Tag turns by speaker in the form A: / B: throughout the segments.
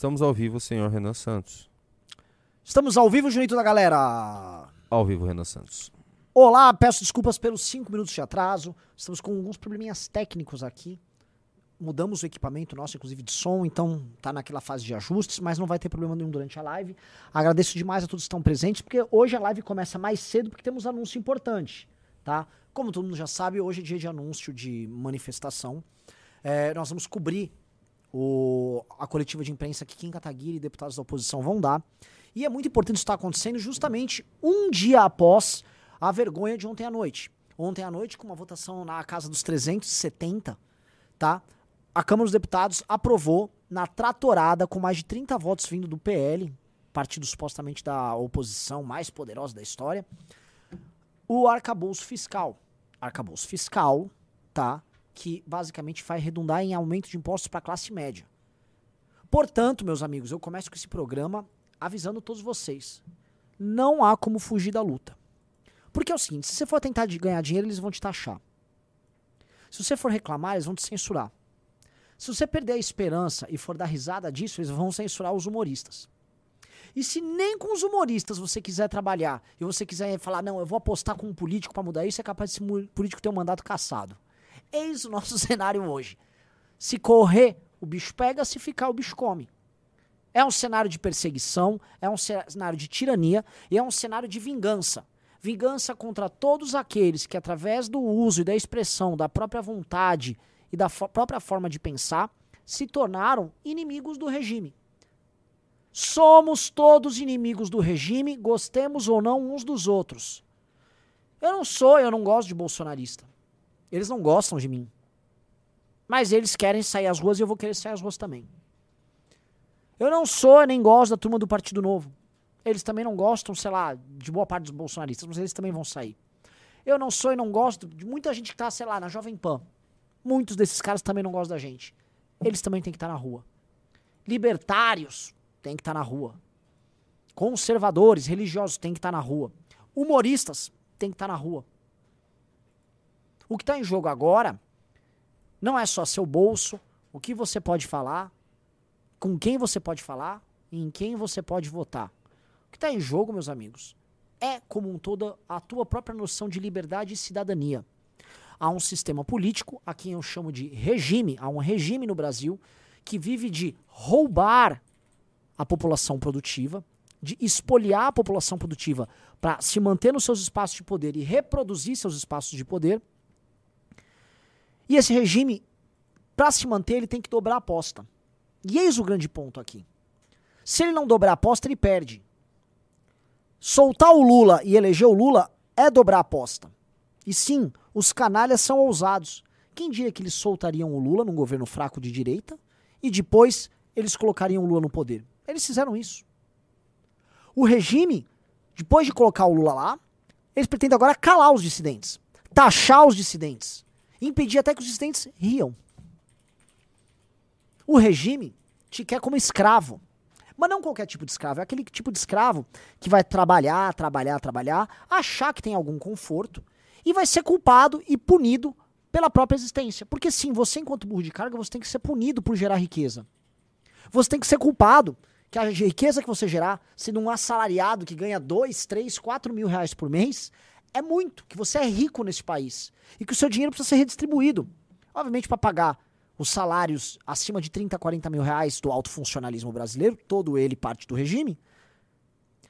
A: Estamos ao vivo, senhor Renan Santos.
B: Estamos ao vivo, Junito da galera.
A: Ao vivo, Renan Santos.
B: Olá, peço desculpas pelos 5 minutos de atraso. Estamos com alguns probleminhas técnicos aqui. Mudamos o equipamento nosso, inclusive de som, então tá naquela fase de ajustes, mas não vai ter problema nenhum durante a live. Agradeço demais a todos que estão presentes, porque hoje a live começa mais cedo porque temos anúncio importante, tá? Como todo mundo já sabe, hoje é dia de anúncio de manifestação. É, nós vamos cobrir o, a coletiva de imprensa que Kim Kataguiri e deputados da oposição vão dar. E é muito importante isso estar acontecendo justamente um dia após a vergonha de ontem à noite. Ontem à noite, com uma votação na casa dos 370, tá? A Câmara dos Deputados aprovou na tratorada, com mais de 30 votos vindo do PL, partido supostamente da oposição mais poderosa da história, o arcabouço fiscal. Arcabouço fiscal, tá? Que basicamente vai redundar em aumento de impostos para a classe média. Portanto, meus amigos, eu começo com esse programa avisando todos vocês. Não há como fugir da luta. Porque é o seguinte, se você for tentar ganhar dinheiro, eles vão te taxar. Se você for reclamar, eles vão te censurar. Se você perder a esperança e for dar risada disso, eles vão censurar os humoristas. E se nem com os humoristas você quiser trabalhar e você quiser falar, não, eu vou apostar com um político para mudar isso, é capaz desse político ter um mandato caçado. Eis o nosso cenário hoje. Se correr, o bicho pega, se ficar, o bicho come. É um cenário de perseguição, é um cenário de tirania e é um cenário de vingança. Vingança contra todos aqueles que, através do uso e da expressão da própria vontade e da própria forma de pensar, se tornaram inimigos do regime. Somos todos inimigos do regime, gostemos ou não uns dos outros. Eu não sou, eu não gosto de bolsonarista. Eles não gostam de mim. Mas eles querem sair às ruas e eu vou querer sair às ruas também. Eu não sou nem gosto da turma do Partido Novo. Eles também não gostam, sei lá, de boa parte dos bolsonaristas, mas eles também vão sair. Eu não sou e não gosto de muita gente que tá, sei lá, na Jovem Pan. Muitos desses caras também não gostam da gente. Eles também têm que estar tá na rua. Libertários têm que estar tá na rua. Conservadores, religiosos têm que estar tá na rua. Humoristas têm que estar na rua. O que está em jogo agora não é só seu bolso, o que você pode falar, com quem você pode falar e em quem você pode votar. O que está em jogo, meus amigos, é, como um todo, a tua própria noção de liberdade e cidadania. Há um sistema político, a quem eu chamo de regime, há um regime no Brasil que vive de roubar a população produtiva, de espoliar a população produtiva para se manter nos seus espaços de poder e reproduzir seus espaços de poder. E esse regime, para se manter, ele tem que dobrar a aposta. E eis o grande ponto aqui. Se ele não dobrar a aposta, ele perde. Soltar o Lula e eleger o Lula é dobrar a aposta. E sim, os canalhas são ousados. Quem diria que eles soltariam o Lula num governo fraco de direita e depois eles colocariam o Lula no poder? Eles fizeram isso. O regime, depois de colocar o Lula lá, eles pretendem agora calar os dissidentes, taxar os dissidentes, impedir até que os dissidentes riam. O regime te quer como escravo. Mas não qualquer tipo de escravo, é aquele tipo de escravo que vai trabalhar, trabalhar, trabalhar, achar que tem algum conforto e vai ser culpado e punido pela própria existência. Porque sim, você enquanto burro de carga, você tem que ser punido por gerar riqueza. Você tem que ser culpado que a riqueza que você gerar, sendo um assalariado que ganha 2, 3, 4 mil reais por mês, é muito, que você é rico nesse país e que o seu dinheiro precisa ser redistribuído. Obviamente para pagar os salários acima de 30, 40 mil reais do alto funcionalismo brasileiro, todo ele parte do regime,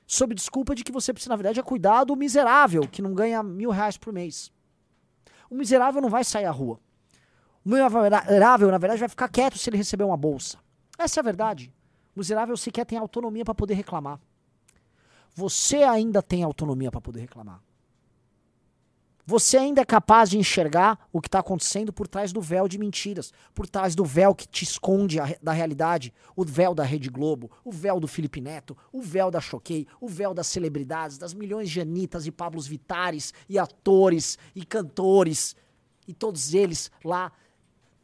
B: sob desculpa de que você precisa, na verdade, é cuidar do miserável, que não ganha mil reais por mês. O miserável não vai sair à rua. O miserável, na verdade, vai ficar quieto se ele receber uma bolsa. Essa é a verdade. O miserável sequer tem autonomia para poder reclamar. Você ainda tem autonomia para poder reclamar você ainda é capaz de enxergar o que está acontecendo por trás do véu de mentiras, por trás do véu que te esconde a, da realidade, o véu da Rede Globo, o véu do Felipe Neto, o véu da Choquei, o véu das celebridades, das milhões de Anitas e Pablos Vitares e atores e cantores e todos eles lá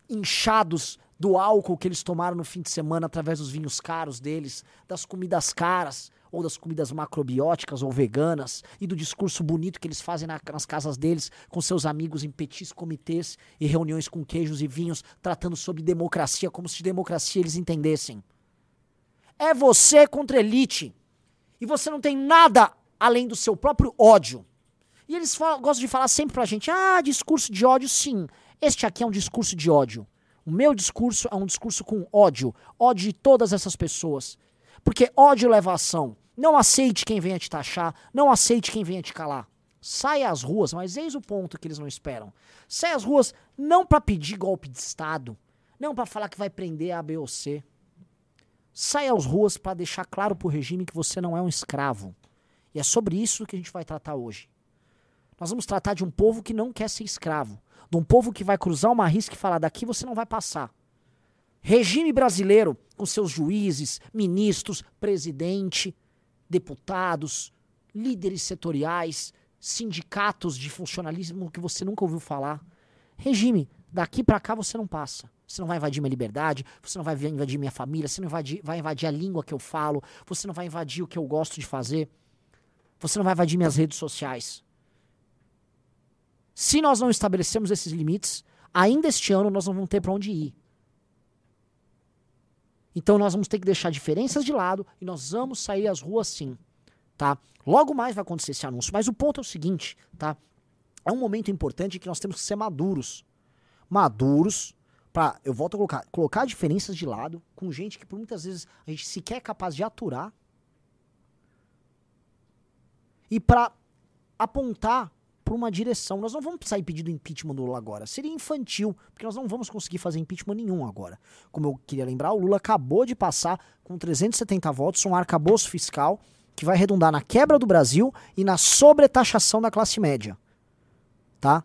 B: inchados do álcool que eles tomaram no fim de semana através dos vinhos caros deles, das comidas caras, ou das comidas macrobióticas ou veganas, e do discurso bonito que eles fazem na, nas casas deles, com seus amigos em petis comitês e reuniões com queijos e vinhos, tratando sobre democracia como se democracia eles entendessem. É você contra elite. E você não tem nada além do seu próprio ódio. E eles falam, gostam de falar sempre pra gente: ah, discurso de ódio, sim. Este aqui é um discurso de ódio. O meu discurso é um discurso com ódio. Ódio de todas essas pessoas. Porque ódio leva a ação. Não aceite quem venha te taxar. Não aceite quem venha te calar. Saia às ruas, mas eis o ponto que eles não esperam. Saia às ruas não para pedir golpe de Estado. Não para falar que vai prender a B ou C. Saia às ruas para deixar claro pro regime que você não é um escravo. E é sobre isso que a gente vai tratar hoje. Nós vamos tratar de um povo que não quer ser escravo. De um povo que vai cruzar uma risca e falar: daqui você não vai passar. Regime brasileiro, com seus juízes, ministros, presidente, deputados, líderes setoriais, sindicatos de funcionalismo que você nunca ouviu falar. Regime, daqui para cá você não passa. Você não vai invadir minha liberdade, você não vai invadir minha família, você não vai invadir, vai invadir a língua que eu falo, você não vai invadir o que eu gosto de fazer, você não vai invadir minhas redes sociais. Se nós não estabelecemos esses limites, ainda este ano nós não vamos ter para onde ir. Então nós vamos ter que deixar diferenças de lado e nós vamos sair às ruas sim, tá? Logo mais vai acontecer esse anúncio, mas o ponto é o seguinte, tá? É um momento importante que nós temos que ser maduros. Maduros para, eu volto a colocar, colocar diferenças de lado com gente que por muitas vezes a gente sequer é capaz de aturar e para apontar para uma direção. Nós não vamos sair pedindo impeachment do Lula agora. Seria infantil, porque nós não vamos conseguir fazer impeachment nenhum agora. Como eu queria lembrar, o Lula acabou de passar com 370 votos um arcabouço fiscal que vai redundar na quebra do Brasil e na sobretaxação da classe média. Tá?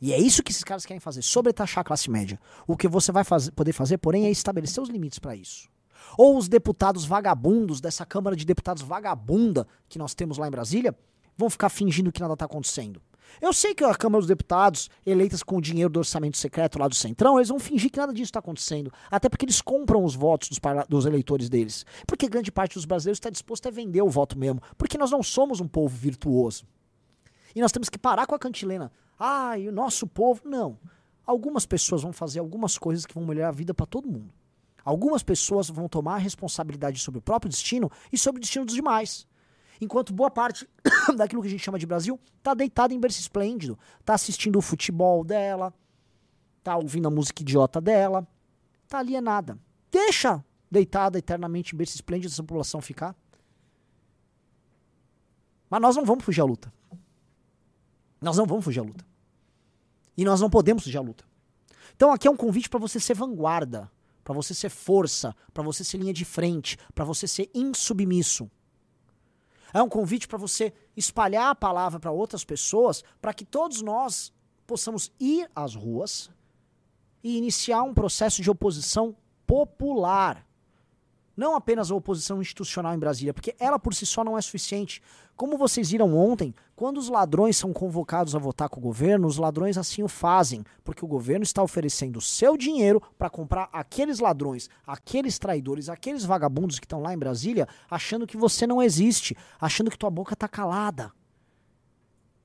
B: E é isso que esses caras querem fazer, sobretaxar a classe média. O que você vai fazer, poder fazer, porém, é estabelecer os limites para isso. Ou os deputados vagabundos dessa Câmara de Deputados vagabunda que nós temos lá em Brasília vão ficar fingindo que nada está acontecendo. Eu sei que a Câmara dos Deputados, eleitas com o dinheiro do orçamento secreto lá do Centrão, eles vão fingir que nada disso está acontecendo. Até porque eles compram os votos dos, dos, eleitores deles. Porque grande parte dos brasileiros está disposto a vender o voto mesmo. Porque nós não somos um povo virtuoso. E nós temos que parar com a cantilena. Ah, e o nosso povo. Não. Algumas pessoas vão fazer algumas coisas que vão melhorar a vida para todo mundo. Algumas pessoas vão tomar responsabilidade sobre o próprio destino e sobre o destino dos demais. Enquanto boa parte daquilo que a gente chama de Brasil tá deitada em berço esplêndido, tá assistindo o futebol dela, tá ouvindo a música idiota dela, tá alienada. Deixa deitada eternamente em berço esplêndido essa população ficar. Mas nós não vamos fugir à luta. Nós não vamos fugir à luta. E nós não podemos fugir à luta. Então aqui é um convite para você ser vanguarda, para você ser força, para você ser linha de frente, para você ser insubmisso. É um convite para você espalhar a palavra para outras pessoas, para que todos nós possamos ir às ruas e iniciar um processo de oposição popular. Não apenas a oposição institucional em Brasília, porque ela por si só não é suficiente. Como vocês viram ontem, quando os ladrões são convocados a votar com o governo, os ladrões assim o fazem, porque o governo está oferecendo seu dinheiro para comprar aqueles ladrões, aqueles traidores, aqueles vagabundos que estão lá em Brasília, achando que você não existe, achando que tua boca está calada.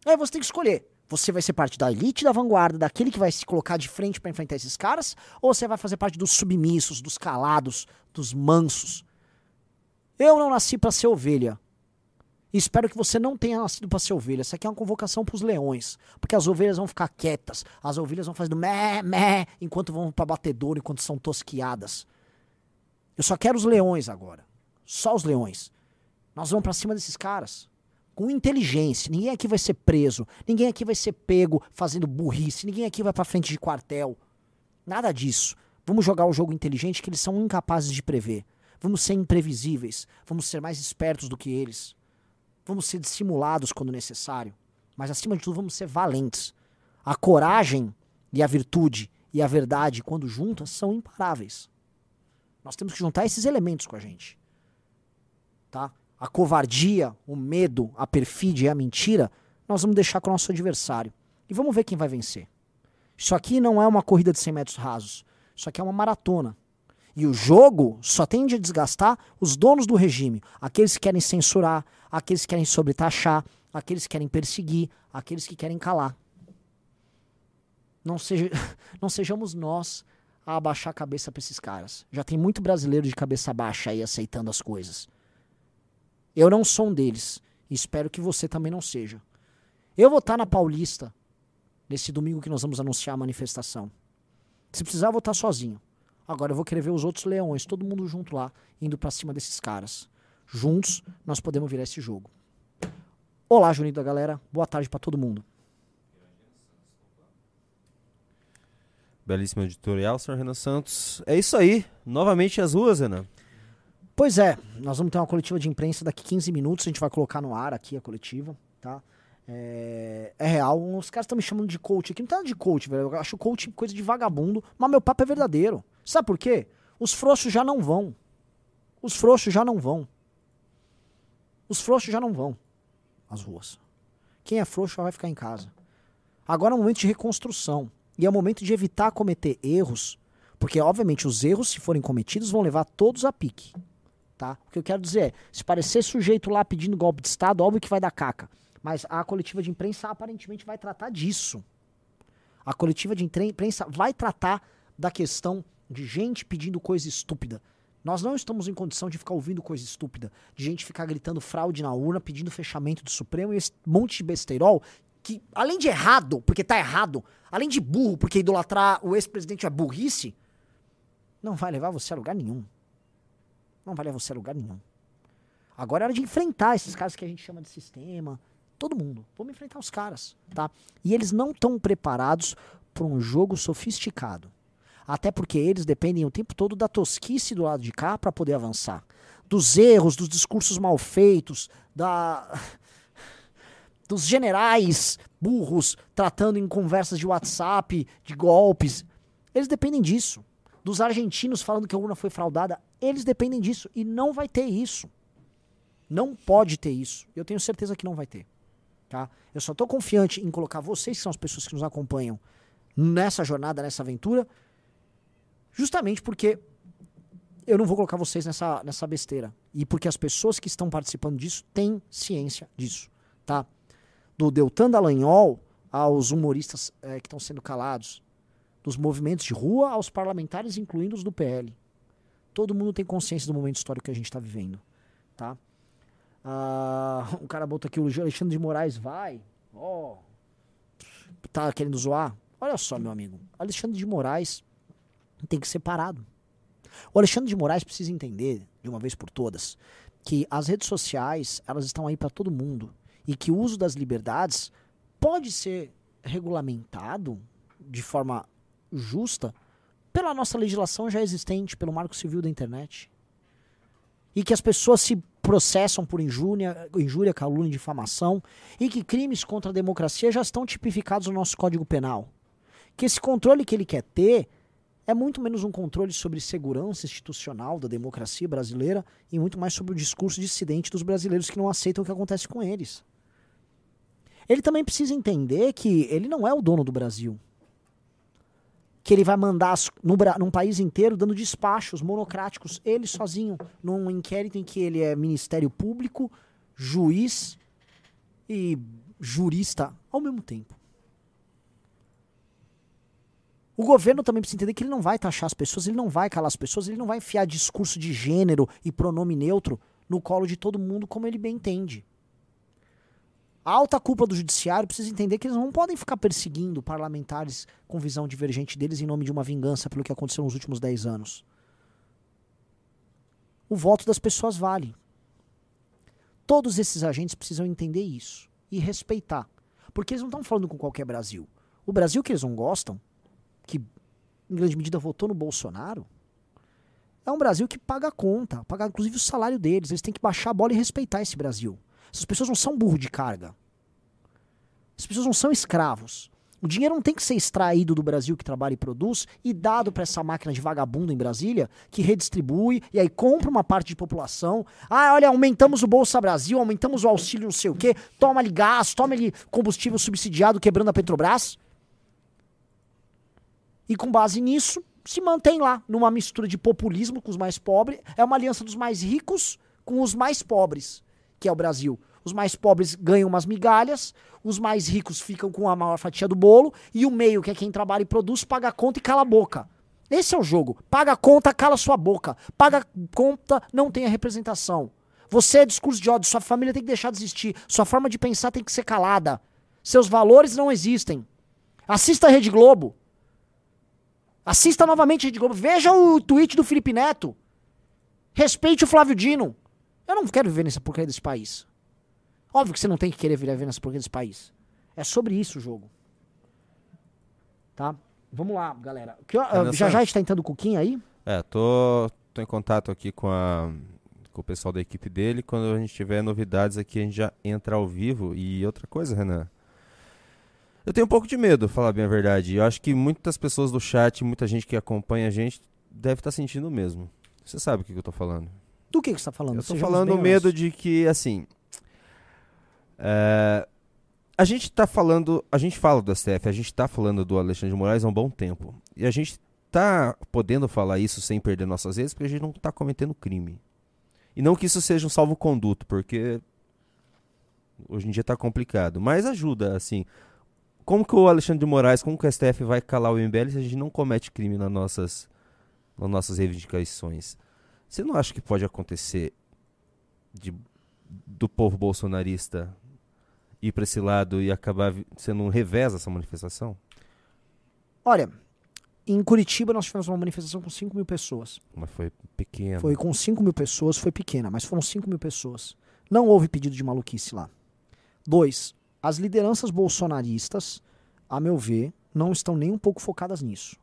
B: Aí você tem que escolher. Você vai ser parte da elite da vanguarda, daquele que vai se colocar de frente para enfrentar esses caras, ou você vai fazer parte dos submissos, dos calados, dos mansos? Eu não nasci para ser ovelha. Espero que você não tenha nascido para ser ovelha. Isso aqui é uma convocação para os leões. Porque as ovelhas vão ficar quietas. As ovelhas vão fazendo mé, mé, enquanto vão para batedouro, enquanto são tosquiadas. Eu só quero os leões agora. Só os leões. Nós vamos para cima desses caras. Com inteligência. Ninguém aqui vai ser preso. Ninguém aqui vai ser pego fazendo burrice. Ninguém aqui vai para frente de quartel. Nada disso. Vamos jogar o jogo inteligente que eles são incapazes de prever. Vamos ser imprevisíveis. Vamos ser mais espertos do que eles. Vamos ser dissimulados quando necessário, mas acima de tudo vamos ser valentes. A coragem e a virtude e a verdade, quando juntas, são imparáveis. Nós temos que juntar esses elementos com a gente. Tá? A covardia, o medo, a perfídia e a mentira, nós vamos deixar com o nosso adversário. E vamos ver quem vai vencer. Isso aqui não é uma corrida de 100 metros rasos. Isso aqui é uma maratona. E o jogo só tende a desgastar os donos do regime, aqueles que querem censurar, aqueles que querem sobretaxar, aqueles que querem perseguir, aqueles que querem calar. Não, seja, não sejamos nós a abaixar a cabeça pra esses caras. Já tem muito brasileiro de cabeça baixa aí aceitando as coisas. Eu não sou um deles. Espero que você também não seja. Eu vou estar na Paulista nesse domingo que nós vamos anunciar a manifestação. Se precisar, eu vou estar sozinho. Agora eu vou querer ver os outros leões, todo mundo junto lá, indo pra cima desses caras. Juntos, nós podemos virar esse jogo. Olá, Junito da galera. Boa tarde pra todo mundo.
A: Belíssimo editorial, senhor Renan Santos. É isso aí. Novamente as ruas, Renan.
B: Pois é, nós vamos ter uma coletiva de imprensa daqui 15 minutos, a gente vai colocar no ar aqui a coletiva, tá? É, é real, os caras estão me chamando de coach aqui, não tá de coach, velho, eu acho coach coisa de vagabundo, mas meu papo é verdadeiro. Sabe por quê? Os frouxos já não vão. Os frouxos já não vão. Os frouxos já não vão às ruas. Quem é frouxo já vai ficar em casa. Agora é um momento de reconstrução. E é o momento de evitar cometer erros, porque, obviamente, os erros, se forem cometidos, vão levar todos a pique. Tá? O que eu quero dizer é, se parecer sujeito lá pedindo golpe de Estado, óbvio que vai dar caca. Mas a coletiva de imprensa aparentemente vai tratar disso. A coletiva de imprensa vai tratar da questão de gente pedindo coisa estúpida. Nós não estamos em condição de ficar ouvindo coisa estúpida, de gente ficar gritando fraude na urna, pedindo fechamento do Supremo e esse monte de besteirol que, além de errado, porque tá errado, além de burro, porque idolatrar o ex-presidente é burrice, não vai levar você a lugar nenhum. Não vai levar você a lugar nenhum. Agora é hora de enfrentar esses caras que a gente chama de sistema. Todo mundo. Vamos enfrentar os caras, tá? E eles não estão preparados para um jogo sofisticado. Até porque eles dependem o tempo todo da tosquice do lado de cá para poder avançar. Dos erros, dos discursos mal feitos, da dos generais burros tratando em conversas de WhatsApp, de golpes. Eles dependem disso. Dos argentinos falando que a urna foi fraudada, eles dependem disso. E não vai ter isso. Não pode ter isso. Eu tenho certeza que não vai ter. Tá? Eu só estou confiante em colocar vocês, que são as pessoas que nos acompanham, nessa jornada, nessa aventura, justamente porque eu não vou colocar vocês nessa, nessa besteira. E porque as pessoas que estão participando disso têm ciência disso. Tá? do Deltan Dallagnol aos humoristas é, que estão sendo calados, dos movimentos de rua aos parlamentares, incluindo os do PL. Todo mundo tem consciência do momento histórico que a gente está vivendo, tá? Ah, o cara botou aqui o Alexandre de Moraes vai, ó, oh, tá querendo zoar? Olha só, meu amigo, Alexandre de Moraes tem que ser parado. O Alexandre de Moraes precisa entender, de uma vez por todas, que as redes sociais, elas estão aí para todo mundo e que o uso das liberdades pode ser regulamentado de forma justa pela nossa legislação já existente, pelo Marco Civil da Internet. E que as pessoas se processam por injúria, injúria, calúnia difamação, e que crimes contra a democracia já estão tipificados no nosso Código Penal. Que esse controle que ele quer ter é muito menos um controle sobre segurança institucional da democracia brasileira e muito mais sobre o discurso dissidente dos brasileiros que não aceitam o que acontece com eles. Ele também precisa entender que ele não é o dono do Brasil. Que ele vai mandar no, num país inteiro dando despachos monocráticos, ele sozinho, num inquérito em que ele é Ministério Público, juiz e jurista ao mesmo tempo. O governo também precisa entender que ele não vai taxar as pessoas, ele não vai calar as pessoas, ele não vai enfiar discurso de gênero e pronome neutro no colo de todo mundo como ele bem entende. Alta cúpula do judiciário precisa entender que eles não podem ficar perseguindo parlamentares com visão divergente deles em nome de uma vingança pelo que aconteceu nos últimos 10 anos. O voto das pessoas vale. Todos esses agentes precisam entender isso e respeitar. Porque eles não estão falando com qualquer Brasil. O Brasil que eles não gostam, que em grande medida votou no Bolsonaro, é um Brasil que paga a conta, paga inclusive o salário deles. Eles têm que baixar a bola e respeitar esse Brasil. Essas pessoas não são burro de carga. As pessoas não são escravos. O dinheiro não tem que ser extraído do Brasil que trabalha e produz e dado para essa máquina de vagabundo em Brasília que redistribui e aí compra uma parte de população. Ah, olha, aumentamos o Bolsa Brasil, aumentamos o auxílio não sei o quê, toma-lhe gás, toma-lhe combustível subsidiado quebrando a Petrobras. E com base nisso, se mantém lá numa mistura de populismo com os mais pobres. É uma aliança dos mais ricos com os mais pobres que é o Brasil. Os mais pobres ganham umas migalhas, os mais ricos ficam com a maior fatia do bolo, e o meio, que é quem trabalha e produz, paga a conta e cala a boca. Esse é o jogo. Paga a conta, cala sua boca. Paga a conta, não tenha representação. Você é discurso de ódio, sua família tem que deixar de existir. Sua forma de pensar tem que ser calada. Seus valores não existem. Assista a Rede Globo. Assista novamente a Rede Globo. Veja o tweet do Felipe Neto. Respeite o Flávio Dino. Eu não quero viver nessa porcaria desse país. Óbvio que você não tem que querer viver nessa porcaria desse país. É sobre isso o jogo. Tá? Vamos lá, galera. Que, uh, já já está entrando o Cuquinha aí?
A: É, tô, tô em contato aqui com, a, com o pessoal da equipe dele. Quando a gente tiver novidades aqui, a gente já entra ao vivo. E outra coisa, Renan. Eu tenho um pouco de medo, falar bem a verdade. Eu acho que muitas pessoas do chat, muita gente que acompanha a gente, deve estar tá sentindo o mesmo. Você sabe o que, que eu tô falando.
B: Do que, que você tá falando?
A: Eu tô falando o medo de que, assim. É, a gente tá falando. A gente fala do STF, a gente tá falando do Alexandre de Moraes há um bom tempo. E a gente tá podendo falar isso sem perder nossas vezes, porque a gente não tá cometendo crime. E não que isso seja um salvo-conduto, porque hoje em dia tá complicado. Mas ajuda, assim. Como que o Alexandre de Moraes, como que o STF vai calar o MBL se a gente não comete crime nas nossas, nas nossas reivindicações? Você não acha que pode acontecer de, do povo bolsonarista ir para esse lado e acabar sendo um revés essa manifestação?
B: Olha, em Curitiba nós tivemos uma manifestação com 5 mil pessoas.
A: Mas foi pequena.
B: Foi com 5 mil pessoas, foi pequena, mas foram 5 mil pessoas. Não houve pedido de maluquice lá. Dois, as lideranças bolsonaristas, a meu ver, não estão nem um pouco focadas nisso.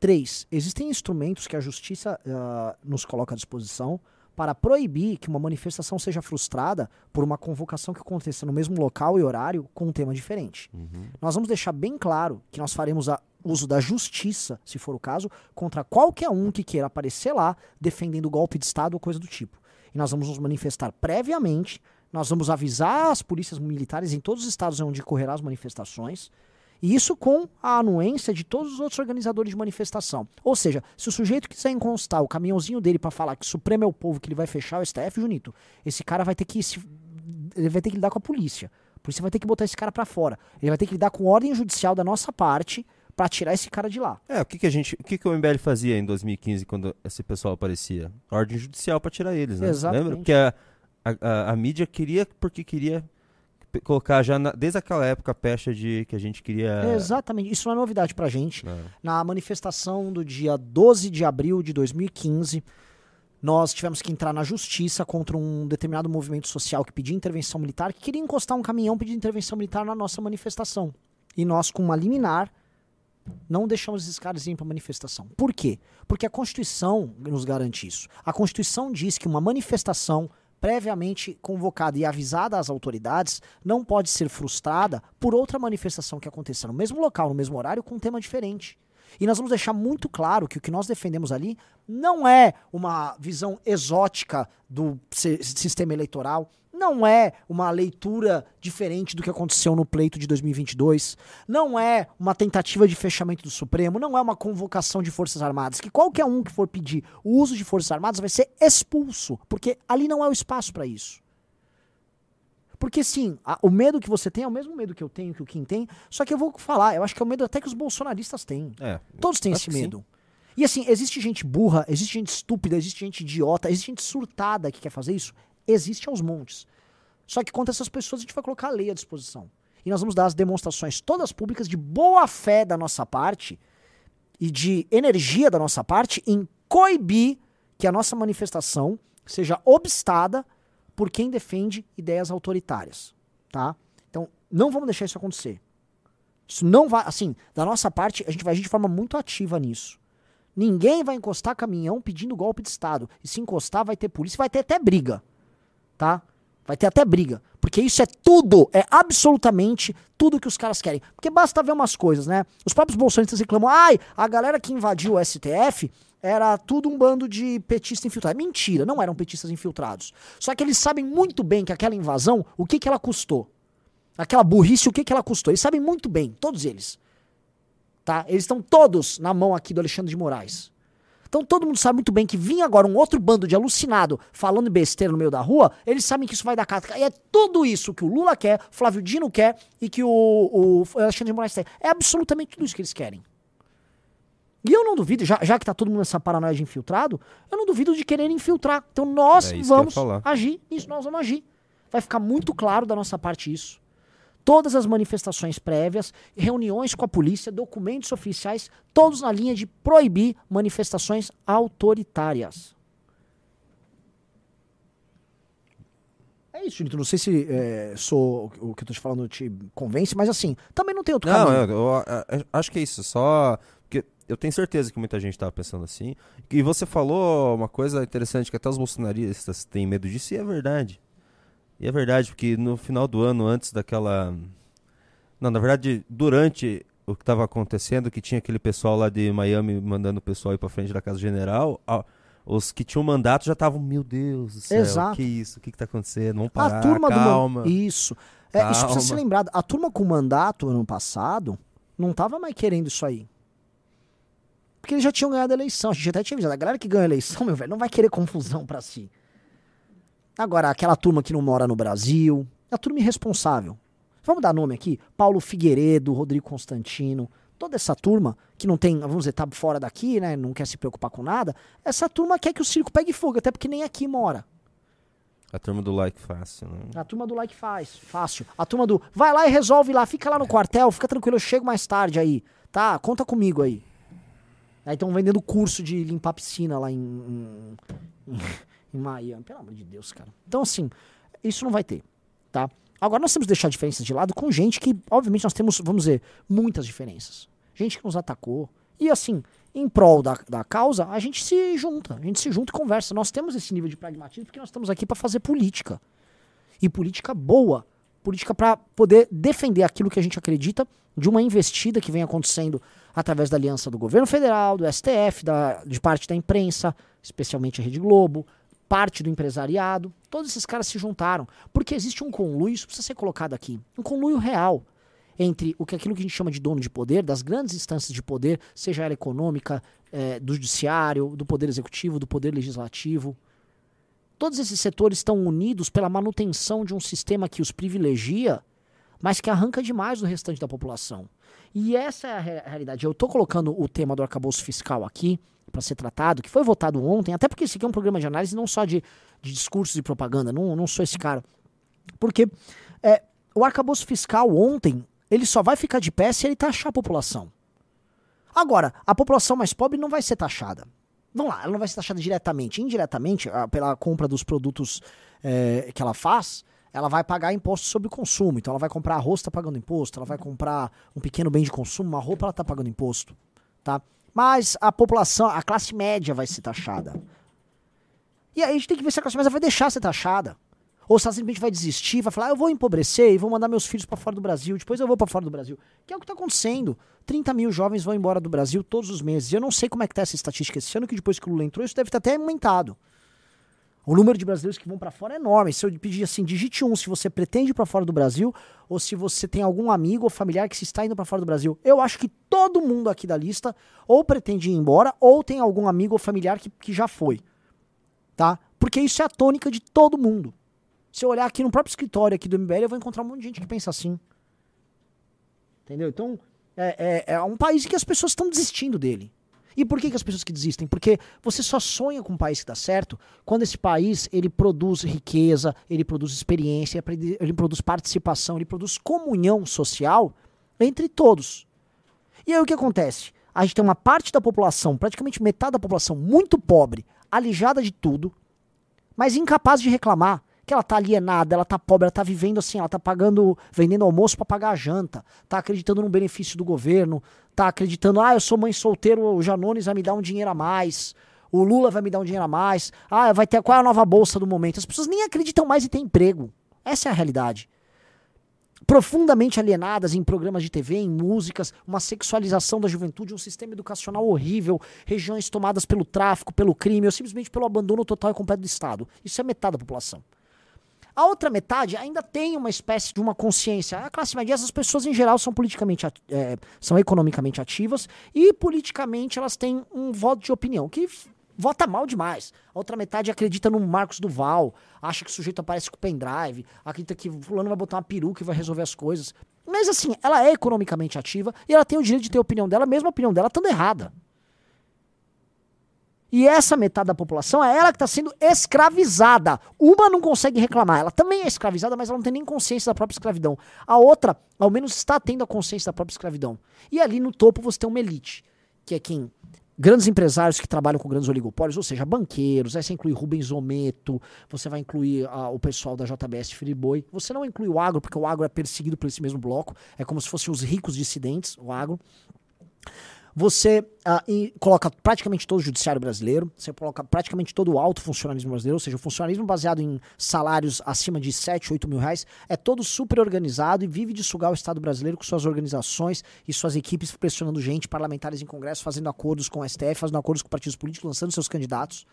B: Três, existem instrumentos que a justiça uh, nos coloca à disposição para proibir que uma manifestação seja frustrada por uma convocação que aconteça no mesmo local e horário com um tema diferente. Uhum. Nós vamos deixar bem claro que nós faremos uso da justiça, se for o caso, contra qualquer um que queira aparecer lá defendendo golpe de Estado ou coisa do tipo. E nós vamos nos manifestar previamente, nós vamos avisar as polícias militares em todos os estados onde ocorrerão as manifestações, e isso com a anuência de todos os outros organizadores de manifestação. Ou seja, se o sujeito quiser encostar o caminhãozinho dele para falar que Supremo é o povo, que ele vai fechar o STF, Junito, esse cara vai ter que se, ele vai ter que lidar com a polícia. A polícia vai ter que botar esse cara para fora. Ele vai ter que lidar com ordem judicial da nossa parte para tirar esse cara de lá.
A: É, o que, que a gente, o que, que o MBL fazia em 2015 quando esse pessoal aparecia? Ordem judicial para tirar eles, né?
B: Exatamente.
A: Lembra? Porque a, a, a, a mídia queria porque queria colocar já na, desde aquela época a pecha de que a gente queria.
B: exatamente, isso não é novidade pra gente. É. Na manifestação do dia 12 de abril de 2015, nós tivemos que entrar na justiça contra um determinado movimento social que pedia intervenção militar, que queria encostar um caminhão pedir intervenção militar na nossa manifestação. E nós, com uma liminar, não deixamos esses caras irem para manifestação. Por quê? Porque a Constituição nos garante isso. A Constituição diz que uma manifestação previamente convocada e avisada às autoridades não pode ser frustrada por outra manifestação que aconteça no mesmo local, no mesmo horário, com um tema diferente. E nós vamos deixar muito claro que o que nós defendemos ali não é uma visão exótica do sistema eleitoral, não é uma leitura diferente do que aconteceu no pleito de 2022, não é uma tentativa de fechamento do Supremo, não é uma convocação de Forças Armadas, que qualquer um que for pedir o uso de Forças Armadas vai ser expulso, porque ali não é o espaço para isso. Porque sim, a, o medo que você tem é o mesmo medo que eu tenho, que o Kim tem, só que eu vou falar, eu acho que é o medo até que os bolsonaristas têm. É, Todos têm esse medo. Sim. E assim, existe gente burra, existe gente estúpida, existe gente idiota, existe gente surtada que quer fazer isso? Existe aos montes. Só que contra essas pessoas a gente vai colocar a lei à disposição. E nós vamos dar as demonstrações todas públicas de boa fé da nossa parte e de energia da nossa parte em coibir que a nossa manifestação seja obstada por quem defende ideias autoritárias, tá? Então, não vamos deixar isso acontecer. Isso não vai, assim, da nossa parte, a gente vai agir de forma muito ativa nisso. Ninguém vai encostar caminhão pedindo golpe de Estado. E se encostar, vai ter polícia, vai ter até briga, tá? Vai ter até briga. Porque isso é tudo, é absolutamente tudo que os caras querem. Porque basta ver umas coisas, né? Os próprios bolsonaristas reclamam, ai, a galera que invadiu o STF era tudo um bando de petistas infiltrados. Mentira, não eram petistas infiltrados. Só que eles sabem muito bem que aquela invasão, o que, que ela custou. Aquela burrice, o que, que ela custou. Eles sabem muito bem, todos eles. Tá? Eles estão todos na mão aqui do Alexandre de Moraes. Então todo mundo sabe muito bem que vinha agora um outro bando de alucinado falando besteira no meio da rua, eles sabem que isso vai dar casca. E é tudo isso que o Lula quer, Flávio Dino quer e que o, o Alexandre de Moraes quer. É absolutamente tudo isso que eles querem. E eu não duvido, já, já que tá todo mundo nessa paranoia de infiltrado, eu não duvido de querer infiltrar. Então nós
A: É
B: vamos agir, isso nós vamos agir. Vai ficar muito claro da nossa parte isso. Todas as manifestações prévias, reuniões com a polícia, documentos oficiais, todos na linha de proibir manifestações autoritárias. É isso, Junito. Não sei se é, sou o que eu tô te falando te convence, mas assim, também não tem outro
A: Não,
B: caminho.
A: eu, eu, a- a- acho que é isso. Só. Porque eu tenho certeza que muita gente tava pensando assim. E você falou uma coisa interessante, que até os bolsonaristas têm medo disso, e é verdade. E é verdade, porque no final do ano, antes daquela. Não, na verdade, durante o que estava acontecendo, que tinha aquele pessoal lá de Miami mandando o pessoal ir pra frente da Casa General, a- os que tinham mandato já estavam, meu Deus do céu,
B: Exato.
A: que isso, o que, que tá acontecendo? Vamos parar,
B: a turma
A: calma.
B: do Isso. É, isso precisa ser
A: Calma.
B: lembrado. A turma com mandato ano passado não tava mais querendo isso aí. Porque eles já tinham ganhado a eleição. A gente até tinha avisado. A galera que ganha a eleição, meu velho, não vai querer confusão pra si. Agora, aquela turma que não mora no Brasil, a turma irresponsável. Vamos dar nome aqui? Paulo Figueiredo, Rodrigo Constantino, toda essa turma que não tem, vamos dizer, tá fora daqui, né? Não quer se preocupar com nada. Essa turma quer que o circo pegue fogo, até porque nem aqui mora.
A: A turma do like fácil, né?
B: A turma do like faz, fácil. A turma do vai lá e resolve lá, fica lá no quartel, fica tranquilo, eu chego mais tarde aí. Tá, conta comigo aí. Aí estão vendendo curso de limpar piscina lá em, em, em Miami. Pelo amor de Deus, cara. Então, assim, isso não vai ter, tá? Agora, nós temos que deixar diferenças de lado com gente que, obviamente, nós temos, vamos dizer, muitas diferenças. Gente que nos atacou. E, assim, em prol da, da causa, a gente se junta. A gente se junta e conversa. Nós temos esse nível de pragmatismo porque nós estamos aqui para fazer política e política boa. Política para poder defender aquilo que a gente acredita de uma investida que vem acontecendo através da aliança do governo federal, do STF, da, de parte da imprensa, especialmente a Rede Globo, parte do empresariado. Todos esses caras se juntaram. Porque existe um conluio, isso precisa ser colocado aqui, um conluio real entre o que aquilo que a gente chama de dono de poder, das grandes instâncias de poder, seja ela econômica, eh, do judiciário, do poder executivo, do poder legislativo, Todos esses setores estão unidos pela manutenção de um sistema que os privilegia, mas que arranca demais do restante da população. E essa é a re- realidade. Eu estou colocando o tema do arcabouço fiscal aqui para ser tratado, que foi votado ontem, até porque esse aqui é um programa de análise não só de, de discursos e propaganda, não, não sou esse cara. Porque é, o arcabouço fiscal ontem, ele só vai ficar de pé se ele taxar a população. Agora, a população mais pobre não vai ser taxada. Vamos lá, ela não vai ser taxada diretamente. Indiretamente, pela compra dos produtos eh, que ela faz, ela vai pagar imposto sobre o consumo. Então ela vai comprar arroz, tá pagando imposto. Ela vai comprar um pequeno bem de consumo, uma roupa, ela tá pagando imposto. Tá? Mas a população, a classe média vai ser taxada. E aí a gente tem que ver se a classe média vai deixar ser taxada. Ou se ela simplesmente vai desistir, vai falar, "Ah, eu vou empobrecer e vou mandar meus filhos para fora do Brasil, depois eu vou para fora do Brasil. Que é o que está acontecendo. 30 mil jovens vão embora do Brasil todos os meses. E eu não sei como é que tá essa estatística esse ano, que depois que o Lula entrou, isso deve ter até aumentado. O número de brasileiros que vão para fora é enorme. Se eu pedir assim, digite um se você pretende ir para fora do Brasil ou se você tem algum amigo ou familiar que se está indo para fora do Brasil. Eu acho que todo mundo aqui da lista ou pretende ir embora ou tem algum amigo ou familiar que, que já foi. Tá? Porque isso é a tônica de todo mundo. Se eu olhar aqui no próprio escritório aqui do MBL, eu vou encontrar um monte de gente que pensa assim. Entendeu? Então, é, é, é um país que as pessoas estão desistindo dele. E por que, que as pessoas que desistem? Porque você só sonha com um país que dá certo quando esse país ele produz riqueza, ele produz experiência, ele produz participação, ele produz comunhão social entre todos. E aí o que acontece? A gente tem uma parte da população, praticamente metade da população, muito pobre, alijada de tudo, mas incapaz de reclamar que ela tá alienada, ela tá pobre, ela tá vivendo assim, ela tá pagando, vendendo almoço para pagar a janta, tá acreditando num benefício do governo, tá acreditando, ah, eu sou mãe solteira, o Janones vai me dar um dinheiro a mais, o Lula vai me dar um dinheiro a mais, ah, vai ter qual é a nova bolsa do momento. As pessoas nem acreditam mais em ter emprego. Essa é a realidade. Profundamente alienadas em programas de TV, em músicas, uma sexualização da juventude, um sistema educacional horrível, regiões tomadas pelo tráfico, pelo crime, ou simplesmente pelo abandono total e completo do Estado. Isso é metade da população. A outra metade ainda tem uma espécie de uma consciência. A classe média, essas pessoas em geral são politicamente, é, são economicamente ativas e politicamente elas têm um voto de opinião que vota mal demais. A outra metade acredita no Marcos Duval, acha que o sujeito aparece com pendrive, acredita que fulano vai botar uma peruca e vai resolver as coisas. Mas assim, ela é economicamente ativa e ela tem o direito de ter a opinião dela, mesmo a opinião dela estando errada. E essa metade da população é ela que está sendo escravizada. Uma não consegue reclamar, ela também é escravizada, mas ela não tem nem consciência da própria escravidão. A outra, ao menos, está tendo a consciência da própria escravidão. E ali no topo você tem uma elite, que é quem? Grandes empresários que trabalham com grandes oligopólios, ou seja, banqueiros, aí você inclui Rubens Ometo, você vai incluir ah, o pessoal da JBS Friboi. Você não inclui o agro, porque o agro é perseguido por esse mesmo bloco, é como se fossem os ricos dissidentes, o agro. Você ah, coloca praticamente todo o judiciário brasileiro, você coloca praticamente todo o alto funcionalismo brasileiro, ou seja, o funcionalismo baseado em salários acima de 7, 8 mil reais, é todo super organizado e vive de sugar o Estado brasileiro com suas organizações e suas equipes pressionando gente, parlamentares em congresso, fazendo acordos com o STF, fazendo acordos com partidos políticos, lançando seus candidatos.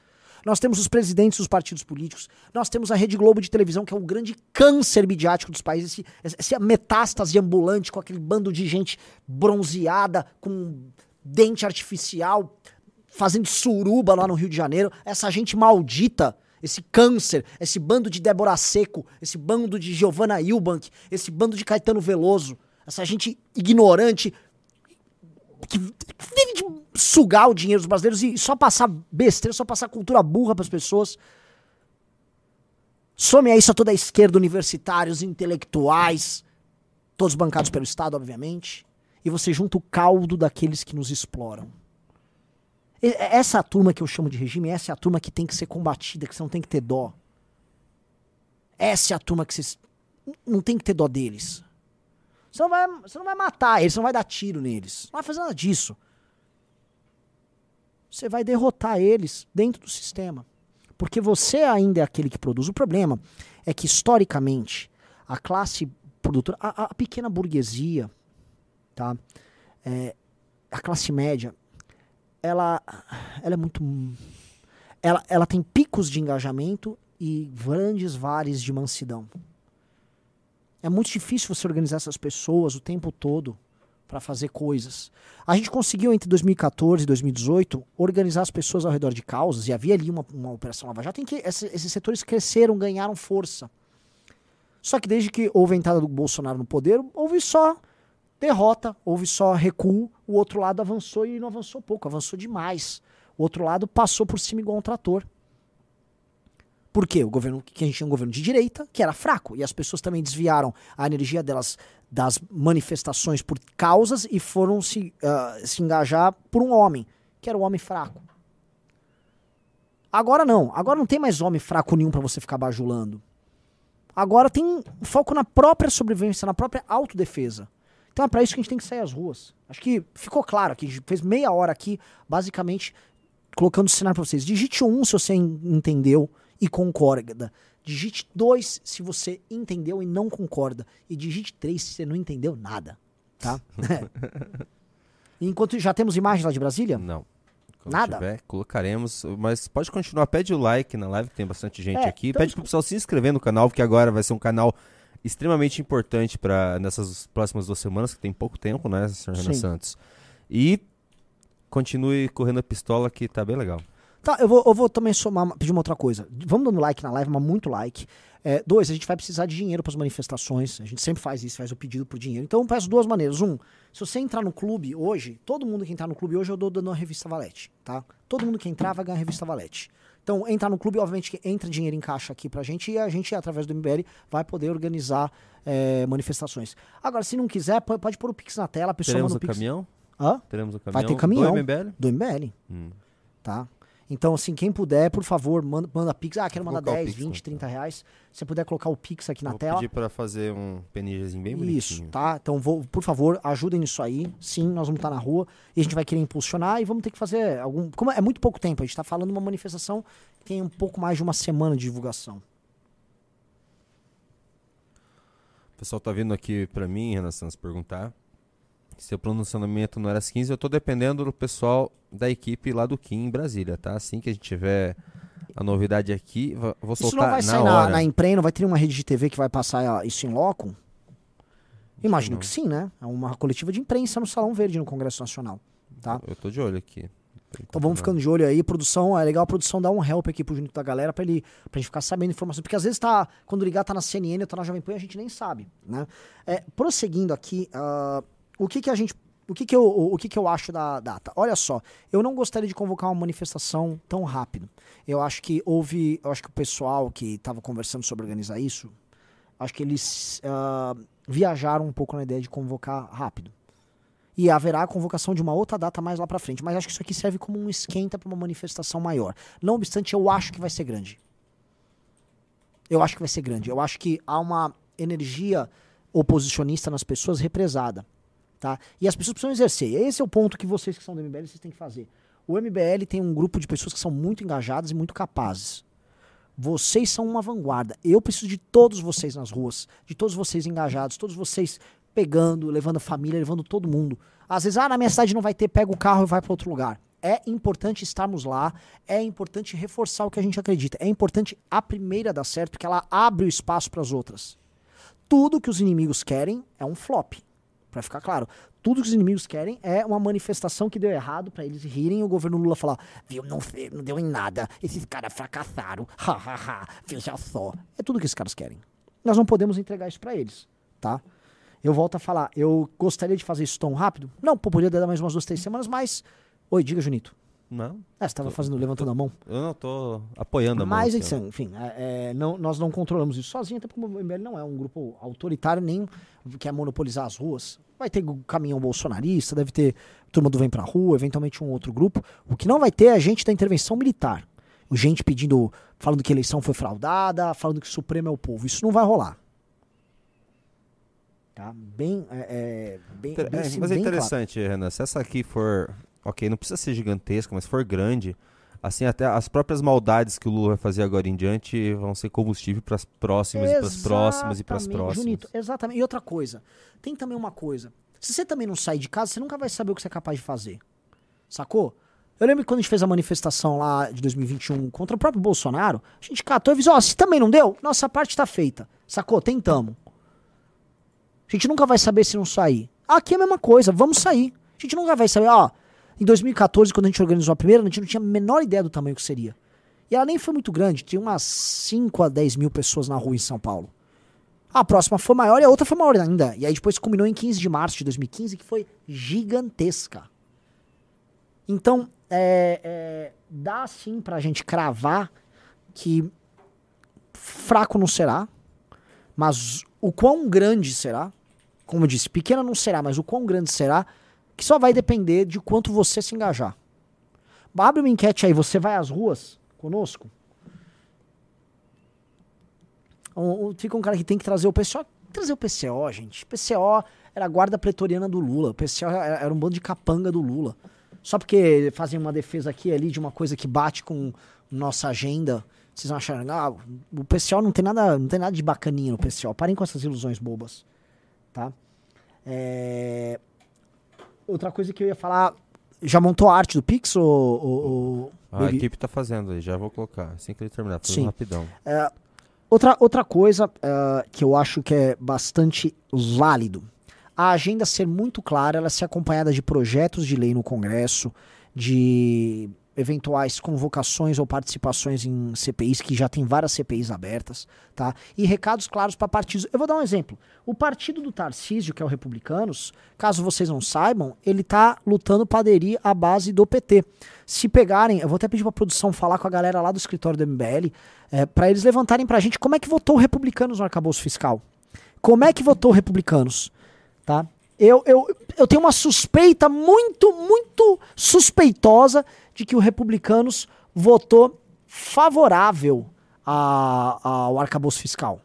B: Nós temos os presidentes dos partidos políticos. Nós temos a Rede Globo de televisão, que é um grande câncer midiático dos países. Essa metástase ambulante com aquele bando de gente bronzeada, com dente artificial, fazendo suruba lá no Rio de Janeiro. Essa gente maldita, esse câncer, esse bando de Débora Seco, esse bando de Giovanna Eubank, esse bando de Caetano Veloso, essa gente ignorante que vive de sugar o dinheiro dos brasileiros e só passar besteira, só passar cultura burra para as pessoas. Some a isso a toda a esquerda, universitários, intelectuais, todos bancados pelo Estado, obviamente e você junta o caldo daqueles que nos exploram. Essa turma que eu chamo de regime, essa é a turma que tem que ser combatida, que você não tem que ter dó. Essa é a turma que você não tem que ter dó deles. Você não vai, você não vai matar eles, você não vai dar tiro neles. Não vai fazer nada disso. Você vai derrotar eles dentro do sistema. Porque você ainda é aquele que produz. O problema é que, historicamente, a classe produtora, a, a pequena burguesia, tá? É, a classe média, ela, ela é muito, ela, ela tem picos de engajamento e grandes vales de mansidão. É muito difícil você organizar essas pessoas o tempo todo para fazer coisas. A gente conseguiu entre 2014 e 2018 organizar as pessoas ao redor de causas e havia ali uma, uma operação Lava Jato em que esses, esses setores cresceram, ganharam força. Só que desde que houve a entrada do Bolsonaro no poder, houve só derrota, houve só recuo, o outro lado avançou e não avançou pouco, avançou demais. O outro lado passou por cima igual um trator. Por quê? O governo que a gente tinha um governo de direita, que era fraco, e as pessoas também desviaram a energia delas das manifestações por causas e foram se, uh, se engajar por um homem, que era o homem fraco. Agora não, agora não tem mais homem fraco nenhum para você ficar bajulando. Agora tem foco na própria sobrevivência, na própria autodefesa. Então é para isso que a gente tem que sair às ruas. Acho que ficou claro aqui. A gente fez meia hora aqui, basicamente, colocando o cenário para vocês. Digite um se você entendeu e concorda. Digite dois se você entendeu e não concorda. E digite três se você não entendeu nada. Tá? Enquanto já temos imagens lá de Brasília?
A: Não.
B: Quando Nada?
A: Tiver, colocaremos. Mas pode continuar. Pede o like na live, que tem bastante gente
B: é,
A: aqui.
B: então,
A: Pede pro pessoal se inscrever no canal, porque agora vai ser um canal extremamente importante para nessas próximas duas semanas, que tem pouco tempo, né, Sr. Renan Santos? E continue correndo a pistola que tá bem legal.
B: Tá, eu vou, eu vou também somar, pedir uma outra coisa. Vamos dando like na live, mas muito like. É, dois, a gente vai precisar de dinheiro para as manifestações. A gente sempre faz isso, faz o pedido por dinheiro. Então eu peço duas maneiras. Um, se você entrar no clube hoje, todo mundo que entrar no clube hoje eu dou dando uma revista Valete, tá? Todo mundo que entrar vai ganhar a revista Valete. Então, entrar no clube, obviamente que entra dinheiro em caixa aqui pra gente e a gente, através do MBL, vai poder organizar é, manifestações. Agora, se não quiser, pode pôr o Pix na tela, a pessoa
A: Teremos
B: manda
A: o
B: Pix.
A: caminhão?
B: Hã?
A: Teremos o caminhão
B: Vai ter caminhão.
A: do MBL?
B: Do MBL.
A: Hum.
B: Tá? Então, assim, quem puder, por favor, manda, manda Pix. Ah, quero
A: Vou
B: mandar
A: colocar o
B: 10,
A: Pix,
B: 20,
A: então.
B: 30 reais. Se você puder colocar o Pix aqui na
A: Vou
B: tela.
A: pedir para fazer um PNGzinho bem
B: Isso,
A: bonitinho.
B: tá? Então, vou, por favor, ajudem nisso aí. Sim, nós vamos estar na rua e a gente vai querer impulsionar e vamos ter que fazer algum. Como é muito pouco tempo, a gente está falando de uma manifestação que tem um pouco mais de uma semana de divulgação.
A: O pessoal tá vindo aqui para mim, Renan Santos, perguntar se o pronunciamento não era às 15. Eu tô dependendo do pessoal da equipe lá do Kim em Brasília, tá? Assim que a gente tiver a novidade aqui, vou
B: Isso
A: soltar
B: não vai
A: na
B: sair na,
A: hora.
B: na Impren, não vai ter uma rede de TV que vai passar isso em loco? Imagino
A: não.
B: que sim, né? É uma coletiva de imprensa no Salão Verde no Congresso Nacional. Tá?
A: Eu tô de olho aqui.
B: Então vamos ficando de olho aí. Produção, é legal a produção dar um help aqui pro junto da galera pra, ele, pra gente ficar sabendo informações. Porque às vezes tá, quando ligar tá na CNN ou tá na Jovem Pan, a gente nem sabe, né? É, prosseguindo aqui, ah, o que que a gente O que, que, eu, o, que, que eu acho da data? Olha só, eu não gostaria de convocar uma manifestação tão rápido. Eu acho que houve. Eu acho que o pessoal que estava conversando sobre organizar isso, acho que eles uh, viajaram um pouco na ideia de convocar rápido. E haverá a convocação de uma outra data mais lá para frente. Mas acho que isso aqui serve como um esquenta para uma manifestação maior. Não obstante, eu acho que vai ser grande. Eu acho que vai ser grande. Eu acho que há uma energia oposicionista nas pessoas represada. Tá? E as pessoas precisam exercer. Esse é o ponto que vocês que são do MBL vocês têm que fazer. O MBL tem um grupo de pessoas que são muito engajadas e muito capazes. Vocês são uma vanguarda. Eu preciso de todos vocês nas ruas, de todos vocês engajados, todos vocês pegando, levando a família, levando todo mundo. Às vezes, ah, na minha cidade não vai ter, pega o carro e vai para outro lugar. É importante estarmos lá, é importante reforçar o que a gente acredita. É importante a primeira dar certo, porque ela abre o espaço para as outras. Tudo que os inimigos querem é um flop para ficar claro. Tudo que os inimigos querem é uma manifestação que deu errado para eles rirem e o governo Lula falar: viu, não, não deu em nada, esses caras fracassaram, hahaha, veja só. É tudo que esses caras querem. Nós não podemos entregar isso para eles, tá? Eu volto a falar, eu gostaria de fazer isso tão rápido? Não, pô, poderia dar mais umas duas, três semanas, mas. Oi, diga, Junito.
A: Não.
B: É, você tava tô, fazendo, levantando
A: tô,
B: a mão.
A: Eu não tô apoiando a mão.
B: Mas, assim, enfim, é, é, não, nós não controlamos isso sozinho, até porque o MBL não é um grupo autoritário, nem quer monopolizar as ruas. Vai ter caminhão bolsonarista, deve ter turma do Vem Pra Rua, eventualmente um outro grupo. O que não vai ter é a gente da intervenção militar. Gente pedindo, falando que a eleição foi fraudada, falando que o Supremo é o povo. Isso não vai rolar. Tá? Bem, é, é bem,
A: bem, é, Mas é interessante, claro. Renan, se essa aqui for ok, não precisa ser gigantesca, mas for grande, assim, até as próprias maldades que o Lula vai fazer agora em diante vão ser combustível para as próximas, para as próximas e para as próximas. Junito,
B: exatamente. E outra coisa, tem também uma coisa. Se você também não sair de casa, você nunca vai saber o que você é capaz de fazer. Sacou? Eu lembro que quando a gente fez a manifestação lá de 2021 contra o próprio Bolsonaro, a gente catou e avisou, ó, se também não deu, nossa parte tá feita. Sacou? Tentamos. A gente nunca vai saber se não sair. Aqui é a mesma coisa, vamos sair. A gente nunca vai saber, ó, em 2014, quando a gente organizou a primeira, a gente não tinha a menor ideia do tamanho que seria. E ela nem foi muito grande, tinha umas 5 a 10 mil pessoas na rua em São Paulo. A próxima foi maior e a outra foi maior ainda. E aí depois culminou em 15 de março de 2015, que foi gigantesca. Então, é, é, dá sim pra gente cravar que fraco não será, mas o quão grande será, como eu disse, pequena não será, mas o quão grande será, que só vai depender de quanto você se engajar. Abre uma enquete aí, você vai às ruas conosco? Fica um cara que tem que trazer o PCO. Trazer o PCO, gente. PCO era a guarda pretoriana do Lula. O PCO era, era um bando de capanga do Lula. Só porque fazem uma defesa aqui e ali de uma coisa que bate com nossa agenda, vocês vão achar, ah, o PCO não tem nada, não tem nada de bacaninha no PCO. Parem com essas ilusões bobas, tá? É... Outra coisa que eu ia falar, já montou a arte do Pix ou, ou,
A: A Baby? equipe tá fazendo aí, já vou colocar, assim que ele terminar, fazendo rapidão.
B: É, outra, outra coisa uh, que eu acho que é bastante válido, a agenda ser muito clara, ela ser acompanhada de projetos de lei no Congresso, de eventuais convocações ou participações em CPIs, que já tem várias CPIs abertas, tá? E recados claros para partidos. Eu vou dar um exemplo. O partido do Tarcísio, que é o Republicanos, caso vocês não saibam, ele tá lutando para aderir à base do PT. Se pegarem, eu vou até pedir pra produção falar com a galera lá do escritório do MBL, é, para eles levantarem pra gente como é que votou o Republicanos no arcabouço fiscal. Como é que votou o Republicanos, tá? Eu, eu, eu tenho uma suspeita muito, muito suspeitosa de que o Republicanos votou favorável a, a, ao arcabouço fiscal.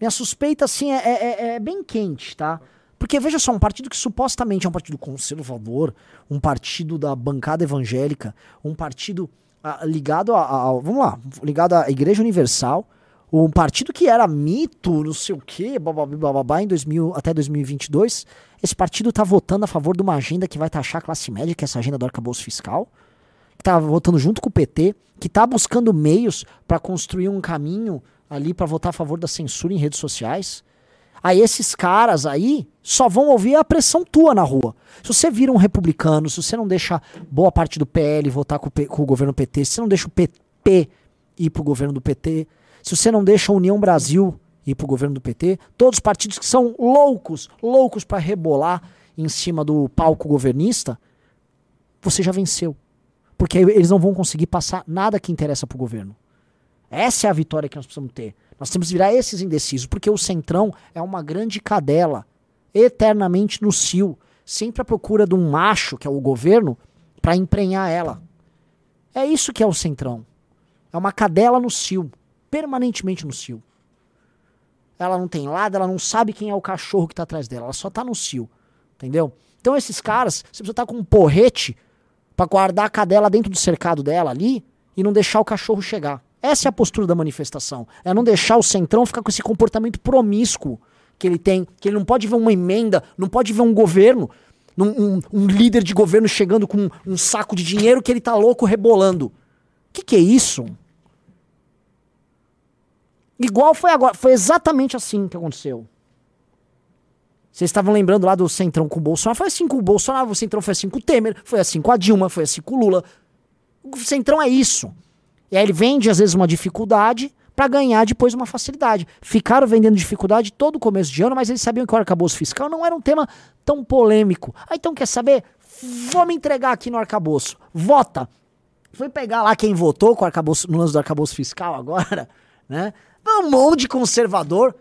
B: Minha suspeita, assim, é, é, é, é bem quente, tá? Porque, veja só, um partido que supostamente é um partido conservador, um partido da bancada evangélica, um partido ah, ligado a, a, Vamos lá, ligado à Igreja Universal, um partido que era mito, não sei o quê, bababá, em 2000, até 2022, esse partido tá votando a favor de uma agenda que vai taxar a classe média, que é essa agenda do arcabouço fiscal, que tá votando junto com o PT, que tá buscando meios para construir um caminho ali para votar a favor da censura em redes sociais. Aí esses caras aí só vão ouvir a pressão tua na rua. Se você vira um republicano, se você não deixa boa parte do PL votar com o, P, com o governo PT, se você não deixa o PP ir pro governo do PT, se você não deixa a União Brasil ir pro governo do PT, todos os partidos que são loucos, loucos para rebolar em cima do palco governista, você já venceu. Porque eles não vão conseguir passar nada que interessa pro governo. Essa é a vitória que nós precisamos ter. Nós temos que virar esses indecisos, porque o Centrão é uma grande cadela, eternamente no cio, sempre à procura de um macho, que é o governo, para emprenhar ela. É isso que é o Centrão. É uma cadela no cio, permanentemente no cio. Ela não tem lado, ela não sabe quem é o cachorro que tá atrás dela, ela só tá no cio. Entendeu? Então esses caras, você precisa estar com um porrete para guardar a cadela dentro do cercado dela ali e não deixar o cachorro chegar. Essa é a postura da manifestação. É não deixar o centrão ficar com esse comportamento promíscuo que ele tem, que ele não pode ver uma emenda, não pode ver um governo, um, um, um líder de governo chegando com um, um, saco de dinheiro que ele tá louco rebolando. O que, que é isso? Igual foi agora, foi exatamente assim que aconteceu. Vocês estavam lembrando lá do Centrão com o Bolsonaro? Foi assim com o Bolsonaro, o Centrão foi assim com o Temer, foi assim com a Dilma, foi assim com o Lula. O Centrão é isso. E aí ele vende, às vezes, uma dificuldade para ganhar depois uma facilidade. Ficaram vendendo dificuldade todo o começo de ano, mas eles sabiam que o arcabouço fiscal não era um tema tão polêmico. Ah, então quer saber? Me entregar aqui no arcabouço. Vota. Foi pegar lá quem votou com o arcabouço, no lance do arcabouço fiscal agora, né? Um monte de conservador,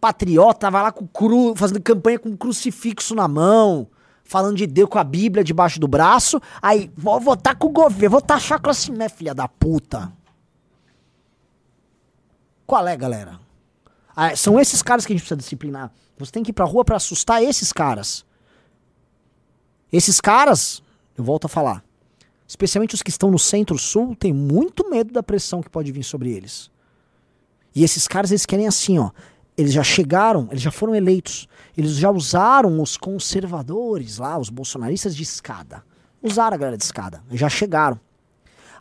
B: patriota, vai lá com cru, fazendo campanha com crucifixo na mão, falando de Deus com a Bíblia debaixo do braço. Aí, vou votar com o governo, vou taxar a classe média, filha da puta. Qual é, galera? Ah, são esses caras que a gente precisa disciplinar. Você tem que ir pra rua para assustar esses caras. Esses caras, eu volto a falar, especialmente os que estão no centro-sul, têm muito medo da pressão que pode vir sobre eles. E esses caras, eles querem assim, ó. Eles já chegaram, eles já foram eleitos. Eles já usaram os conservadores lá, os bolsonaristas de escada. Usaram a galera de escada. Já chegaram.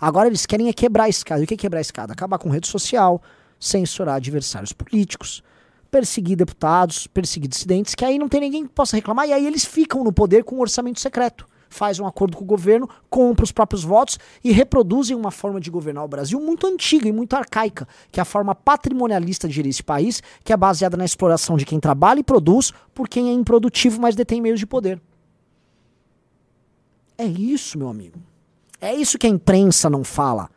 B: Agora eles querem é quebrar a escada. E o que é quebrar a escada? Acabar com rede social, censurar adversários políticos, perseguir deputados, perseguir dissidentes, que aí não tem ninguém que possa reclamar, e aí eles ficam no poder com um orçamento secreto. Faz um acordo com o governo, compra os próprios votos e reproduzem uma forma de governar o Brasil muito antiga e muito arcaica, que é a forma patrimonialista de gerir esse país, que é baseada na exploração de quem trabalha e produz por quem é improdutivo, mas detém meios de poder. É isso, meu amigo. É isso que a imprensa não fala.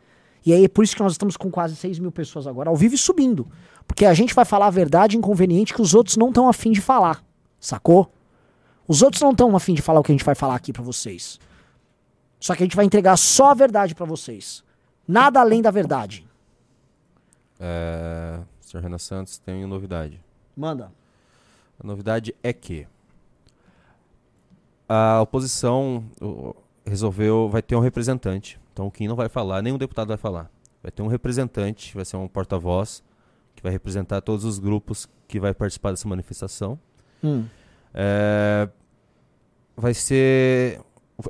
B: E aí é por isso que nós estamos com quase 6 mil pessoas agora, ao vivo e subindo. Porque a gente vai falar a verdade inconveniente que os outros não estão afim de falar. Sacou? Os outros não estão afim de falar o que a gente vai falar aqui para vocês. Só que a gente vai entregar só a verdade para vocês. Nada além da verdade.
A: É, Sr. Renan Santos, tem uma novidade.
B: Manda.
A: A novidade é que a oposição resolveu, vai ter um representante então o Kim não vai falar, nenhum deputado vai falar. Vai ter um representante, vai ser um porta-voz, que vai representar todos os grupos que vai participar dessa manifestação. Hum. É, vai ser.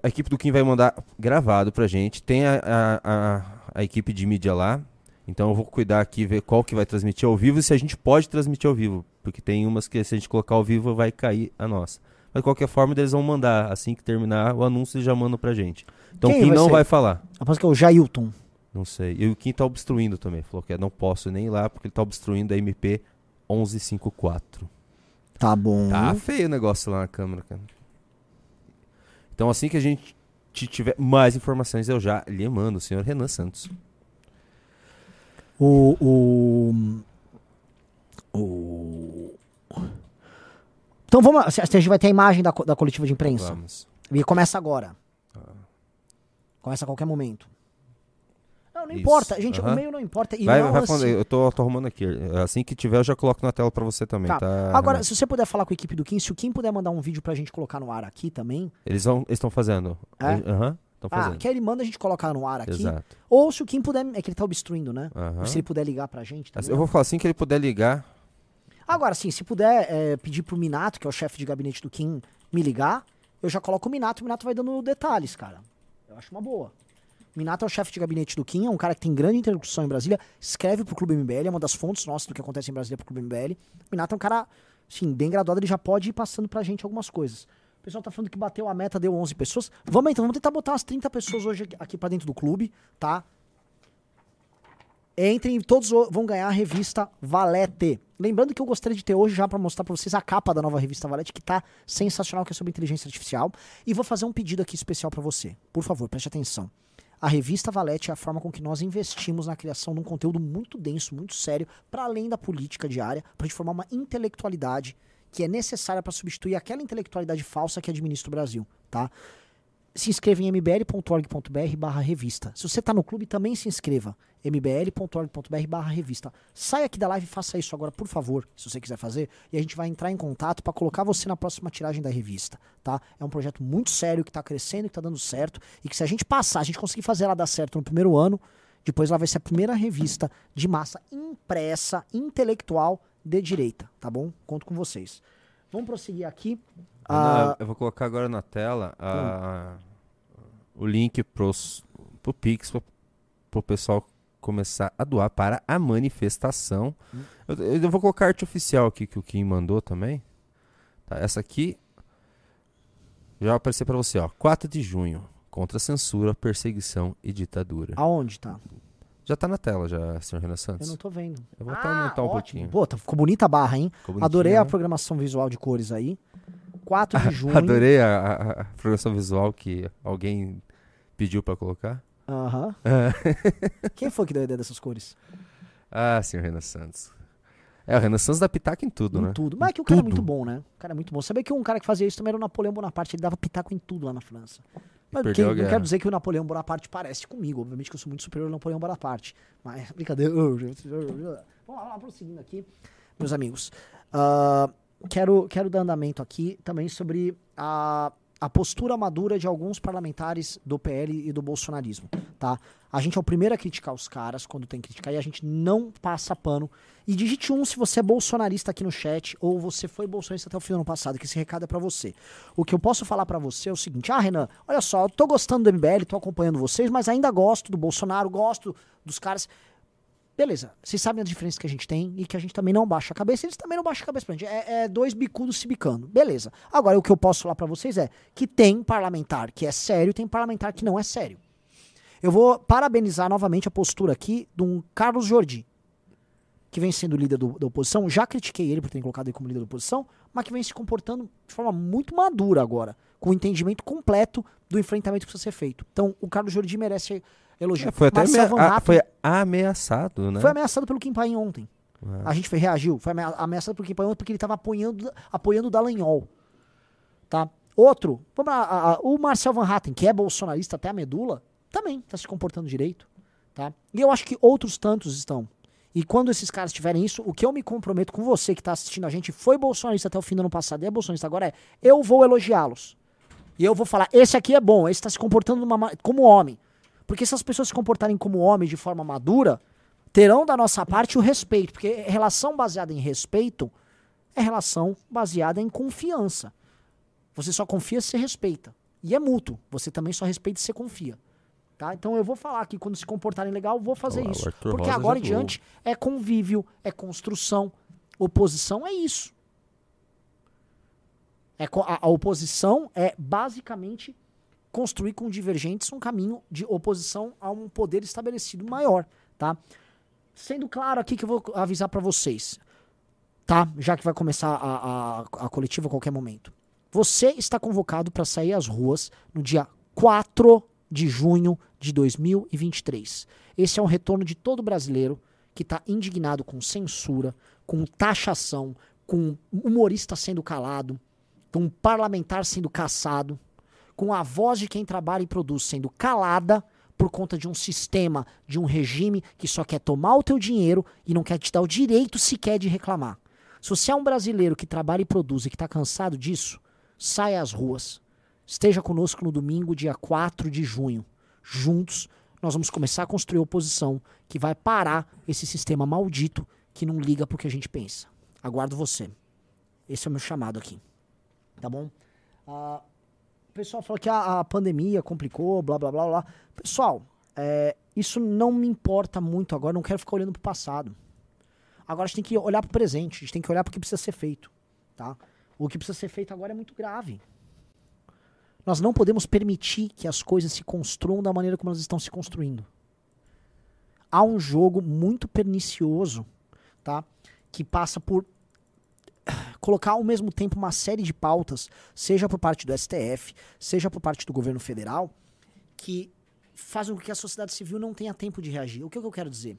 A: A equipe do Kim vai mandar gravado pra gente. Tem a, a, a, a equipe de mídia lá. Então eu vou cuidar aqui, ver qual que vai transmitir ao vivo e se a gente pode transmitir ao vivo. Porque tem umas que se a gente colocar ao vivo vai cair a nossa. Mas de qualquer forma, eles vão mandar. Assim que terminar o anúncio, eles já mandam pra gente. Então quem, quem vai não ser? vai falar?
B: Aposto que é o Jailton.
A: Não sei. E o Kim tá obstruindo também. Falou que não posso nem ir lá porque ele tá obstruindo a MP 1154.
B: Tá bom.
A: Tá feio o negócio lá na Câmara, cara. Então assim que a gente tiver mais informações, eu já lhe mando, o senhor Renan Santos.
B: O. O. o... Então vamos lá. A gente vai ter a imagem da, da coletiva de imprensa. Vamos. E começa agora. Ah. Começa a qualquer momento. Não, não Isso. importa. Gente, uhum. o meio não importa. E
A: vai,
B: não
A: vai assim... Eu tô, tô, arrumando aqui. Assim que tiver, eu já coloco na tela pra você também, tá? tá
B: Agora, se você puder falar com a equipe do Kim, se o Kim puder mandar um vídeo pra gente colocar no ar aqui também.
A: Eles estão fazendo.
B: É?
A: Uhum,
B: ah, que ele manda a gente colocar no ar aqui.
A: Exato.
B: Ou se o Kim puder. É que ele tá obstruindo, né? Uhum. Se ele puder ligar pra gente.
A: Também, eu vou falar assim que ele puder ligar.
B: Agora, sim, se puder é, pedir pro Minato, que é o chefe de gabinete do Kim, me ligar, eu já coloco o Minato, o Minato vai dando detalhes, cara. Eu acho uma boa. Minato é o chefe de gabinete do Kim, é um cara que tem grande interlocução em Brasília, escreve pro Clube MBL, é uma das fontes nossas do que acontece em Brasília pro Clube MBL. Minato é um cara, sim, bem graduado, ele já pode ir passando pra gente algumas coisas. O pessoal tá falando que bateu a meta, deu 11 pessoas. Vamos então, vamos tentar botar umas 30 pessoas hoje aqui pra dentro do clube, tá? Entrem, todos vão ganhar a revista Valete. Lembrando que eu gostaria de ter hoje já para mostrar para vocês a capa da nova revista Valete, que tá sensacional, que é sobre inteligência artificial. E vou fazer um pedido aqui especial para você. Por favor, preste atenção. A revista Valete é a forma com que nós investimos na criação de um conteúdo muito denso, muito sério, para além da política diária, para gente formar uma intelectualidade que é necessária para substituir aquela intelectualidade falsa que administra o Brasil, tá? Se inscreva em mbl.org.br barra revista. Se você está no clube, também se inscreva. mbl.org.br barra revista. Saia aqui da live e faça isso agora, por favor, se você quiser fazer. E a gente vai entrar em contato para colocar você na próxima tiragem da revista, tá? É um projeto muito sério, que está crescendo, que está dando certo. E que se a gente passar, a gente conseguir fazer ela dar certo no primeiro ano, depois ela vai ser a primeira revista de massa impressa, intelectual, de direita, tá bom? Conto com vocês. Vamos prosseguir aqui.
A: Ana,
B: Ah,
A: eu vou colocar agora na tela a- o link pros, pro Pix pro, pro pessoal começar a doar para a manifestação.
B: Hum.
A: Eu, eu vou colocar a arte oficial aqui que o Kim mandou também. Tá, essa aqui já vai aparecer para você, ó. 4 de junho. Contra a censura, perseguição e ditadura.
B: aonde tá?
A: Já tá na tela, já, senhor Renan Santos.
B: Eu não tô vendo.
A: Eu vou até aumentar um
B: ótimo.
A: pouquinho.
B: Pô, tá- ficou bonita a barra, hein? Adorei a
A: né?
B: programação visual de cores aí. 4 de junho.
A: Adorei a, a- programação visual que alguém pediu para colocar.
B: Aham. Quem foi que deu a ideia dessas cores?
A: Ah, senhor Renan Santos. É, o Renan Santos dá pitaco em tudo,
B: em
A: né?
B: tudo. Mas é que o cara é
A: tudo.
B: muito bom, né? O cara é muito bom. Sabia que um cara que fazia isso também era o Napoleão Bonaparte. Ele dava pitaco em tudo lá na França. Mas
A: Perdeu
B: que-
A: a
B: não quero dizer que o Napoleão Bonaparte parece comigo. Obviamente que eu sou muito superior ao Napoleão Bonaparte. Mas, brincadeira. Vamos lá, vamos lá, prosseguindo aqui. Meus amigos. Ah, quero, quero dar andamento aqui também sobre a, a postura madura de alguns parlamentares do PL e do bolsonarismo, tá? A gente é o primeiro a criticar os caras quando tem que criticar e a gente não passa pano. E digite um se você é bolsonarista aqui no chat ou você foi bolsonarista até o fim do ano passado, que esse recado é pra você. O que eu posso falar pra você é o seguinte: ah, Renan, olha só, eu tô gostando do MBL, tô acompanhando vocês, mas ainda gosto do Bolsonaro, gosto dos caras. Beleza, vocês sabem a diferença que a gente tem e que a gente também não baixa a cabeça, eles também não baixam a cabeça pra gente. É, é dois bicudos se bicando. Beleza. Agora, o que eu posso falar pra vocês é que tem parlamentar que é sério e tem parlamentar que não é sério. Eu vou parabenizar novamente a postura aqui de um Carlos Jordi, que vem sendo líder do- da oposição. Já critiquei ele por ter colocado ele como líder da oposição, mas que vem se comportando de forma muito madura agora, com o entendimento completo do enfrentamento que precisa ser feito. Então, o Carlos Jordi merece elogio.
A: É, foi até amea- a- foi ameaçado, né?
B: foi ameaçado pelo Kim Paim ontem.
A: É.
B: A gente foi, reagiu. Foi amea- ameaçado pelo Kim Paim ontem porque ele estava apoiando, apoiando o Dallagnol. Tá? Outro, vamos lá, o Marcel Van Hatten, que é bolsonarista até a medula, também está se comportando direito. Tá? E eu acho que outros tantos estão. E quando esses caras tiverem isso, o que eu me comprometo com você que está assistindo a gente, foi bolsonarista até o fim do ano passado e é bolsonarista agora, é eu vou elogiá-los. E eu vou falar, esse aqui é bom, esse está se comportando numa ma- como homem. Porque se as pessoas se comportarem como homens de forma madura, terão da nossa parte o respeito. Porque relação baseada em respeito é relação baseada em confiança. Você só confia se você respeita. E é mútuo. Você também só respeita se você confia. Tá? Então eu vou falar que quando se comportarem legal, eu vou fazer
A: Olha lá, o
B: isso.
A: Arthur
B: Porque
A: Rosa
B: agora em diante é convívio, é construção. Oposição é isso. É, a, a oposição é basicamente construir com divergentes um caminho de oposição a um poder estabelecido maior, tá? Sendo claro aqui que eu vou avisar pra vocês, tá? Já que vai começar a, a, a coletiva a qualquer momento. Você está convocado para sair às ruas no dia 4 de junho de 2023. Esse é um retorno de todo brasileiro que está indignado com censura, com taxação, com humorista sendo calado, com parlamentar sendo caçado, com a voz de quem trabalha e produz sendo calada por conta de um sistema, de um regime que só quer tomar o teu dinheiro e não quer te dar o direito sequer de reclamar. Se você é um brasileiro que trabalha e produz e que está cansado disso, saia às ruas. Esteja conosco no domingo, dia 4 de junho. Juntos, nós vamos começar a construir oposição que vai parar esse sistema maldito que não liga pro que a gente pensa. Aguardo você. Esse é o meu chamado aqui. Tá bom? Ah, o pessoal falou que a, a pandemia complicou, blá blá blá blá. Pessoal, é, isso não me importa muito agora, não quero ficar olhando pro passado. Agora a gente tem que olhar pro presente, a gente tem que olhar pro que precisa ser feito. Tá? O que precisa ser feito agora é muito grave. Nós não podemos permitir que as coisas se construam da maneira como elas estão se construindo. há um jogo muito pernicioso, tá? Que passa por colocar ao mesmo tempo uma série de pautas, seja por parte do STF, seja por parte do governo federal, que fazem com que a sociedade civil não tenha tempo de reagir. O que, é que eu quero dizer?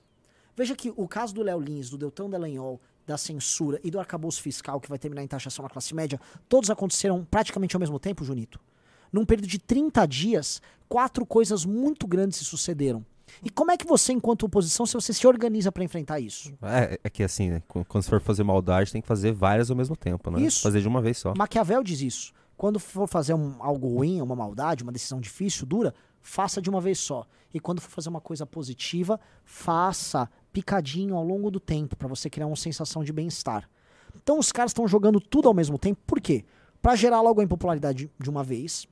B: Veja que o caso do Léo Lins, do Deltão Dallagnol, da censura e do arcabouço fiscal que vai terminar em taxação na classe média, todos aconteceram praticamente ao mesmo tempo, Junito. Num período de 30 dias, quatro coisas muito grandes se sucederam. E como é que você, enquanto oposição, se você se organiza para enfrentar isso?
A: É, é que assim, né? Quando você for fazer maldade, tem que fazer várias ao mesmo tempo, né?
B: Isso.
A: Fazer de uma vez só.
B: Maquiavel diz isso. Quando for fazer um, algo ruim, uma maldade, uma decisão difícil, dura, faça de uma vez só. E quando for fazer uma coisa positiva, faça picadinho ao longo do tempo, para você criar uma sensação de bem-estar. Então os caras estão jogando tudo ao mesmo tempo, por quê? Para gerar logo a impopularidade de uma vez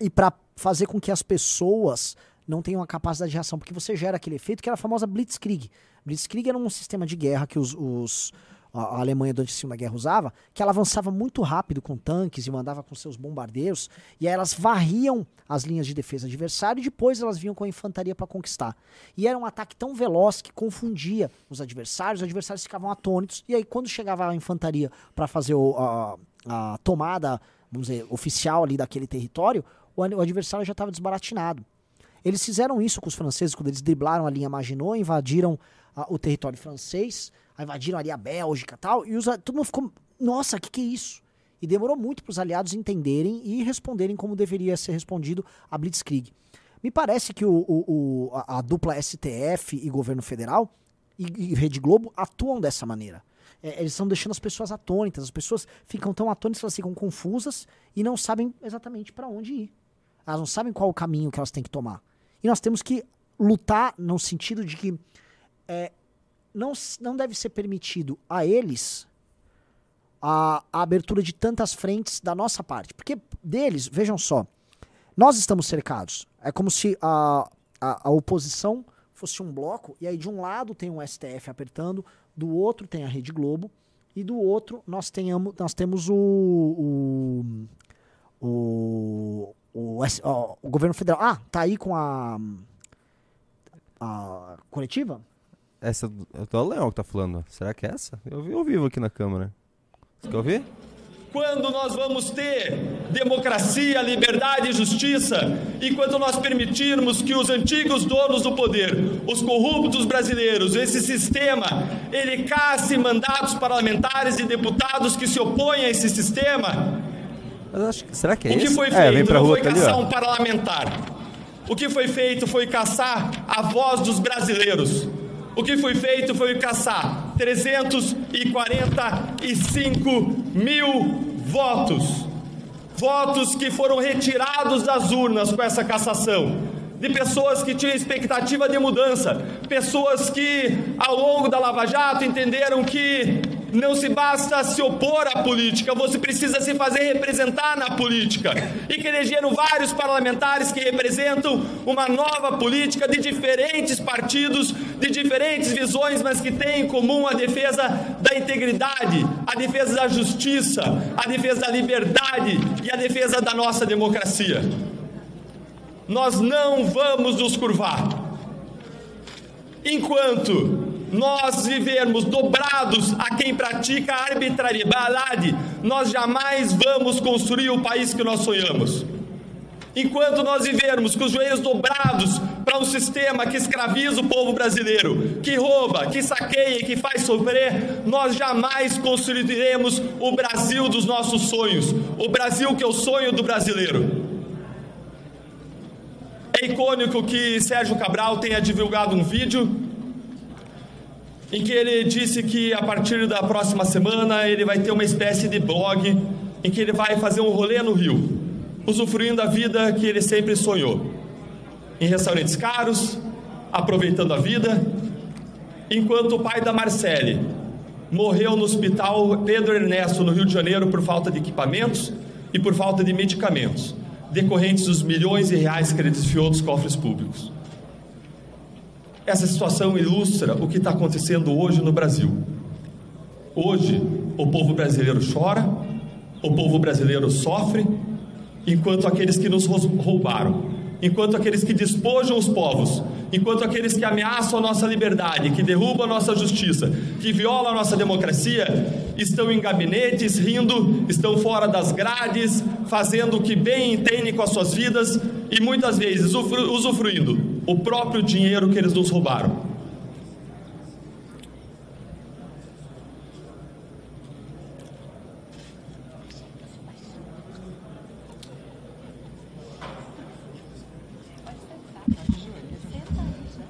B: e para fazer com que as pessoas não tenham a capacidade de reação, porque você gera aquele efeito que era a famosa Blitzkrieg. Blitzkrieg era um sistema de guerra que os, os a Alemanha durante a Segunda Guerra usava, que ela avançava muito rápido com tanques e mandava com seus bombardeiros, e aí elas varriam as linhas de defesa adversário e depois elas vinham com a infantaria para conquistar. E era um ataque tão veloz que confundia os adversários, os adversários ficavam atônitos, e aí quando chegava a infantaria para fazer o, a, a tomada, vamos dizer, oficial ali daquele território, o adversário já estava desbaratinado. Eles fizeram isso com os franceses quando eles driblaram a linha Maginot, invadiram a, o território francês, invadiram ali a Bélgica tal, e os, todo mundo ficou, nossa, o que, que é isso? E demorou muito para os aliados entenderem e responderem como deveria ser respondido a Blitzkrieg. Me parece que o, o, o a, a, dupla STF e governo federal e, e Rede Globo atuam dessa maneira. É, eles estão deixando as pessoas atônitas, as pessoas ficam tão atônitas que elas ficam confusas e não sabem exatamente para onde ir. Elas não sabem qual o caminho que elas têm que tomar. E nós temos que lutar no sentido de que é, não, não deve ser permitido a eles a, a, abertura de tantas frentes da nossa parte. Porque deles, vejam só, nós estamos cercados. É como se a, a, a oposição fosse um bloco, e aí de um lado tem um STF apertando, do outro tem a Rede Globo, e do outro nós, tenhamos, nós temos o, o, o, o, o, o governo federal. Ah, tá aí com a, a coletiva?
A: Essa é o Leão que tá falando. Será que é essa? Eu vi ao vivo aqui na câmera. Você quer ouvir?
C: Quando nós vamos ter democracia, liberdade e justiça, enquanto nós permitirmos que os antigos donos do poder, os corruptos brasileiros, esse sistema, ele casse mandatos parlamentares e deputados que se opõem a esse sistema,
A: Acho, será que é
C: O que
A: esse?
C: foi
A: é,
C: feito não foi
A: ali,
C: caçar
A: ó.
C: um parlamentar. O que foi feito foi caçar a voz dos brasileiros. O que foi feito foi caçar 345 mil votos. Votos que foram retirados das urnas com essa cassação. De pessoas que tinham expectativa de mudança. Pessoas que, ao longo da Lava Jato, entenderam que não se basta se opor à política, você precisa se fazer representar na política. E que elegeram vários parlamentares que representam uma nova política de diferentes partidos, de diferentes visões, mas que têm em comum a defesa da integridade, a defesa da justiça, a defesa da liberdade e a defesa da nossa democracia. Nós não vamos nos curvar. Enquanto nós vivermos dobrados a quem pratica arbitrariedade, nós jamais vamos construir o país que nós sonhamos. Enquanto nós vivermos com os joelhos dobrados para um sistema que escraviza o povo brasileiro, que rouba, que saqueia, que faz sofrer, nós jamais construiremos o Brasil dos nossos sonhos, o Brasil que é o sonho do brasileiro. É icônico que Sérgio Cabral tenha divulgado um vídeo em que ele disse que a partir da próxima semana ele vai ter uma espécie de blog em que ele vai fazer um rolê no Rio, usufruindo a vida que ele sempre sonhou, em restaurantes caros, aproveitando a vida, enquanto o pai da Marcele morreu no hospital Pedro Ernesto no Rio de Janeiro por falta de equipamentos e por falta de medicamentos, decorrentes dos milhões de reais que ele desfiou dos cofres públicos. Essa situação ilustra o que está acontecendo hoje no Brasil. Hoje, o povo brasileiro chora, o povo brasileiro sofre, enquanto aqueles que nos roubaram, enquanto aqueles que despojam os povos, enquanto aqueles que ameaçam a nossa liberdade, que derrubam a nossa justiça, que violam a nossa democracia, estão em gabinetes rindo, estão fora das grades, fazendo o que bem entendem com as suas vidas e muitas vezes usufruindo o próprio dinheiro que eles nos roubaram.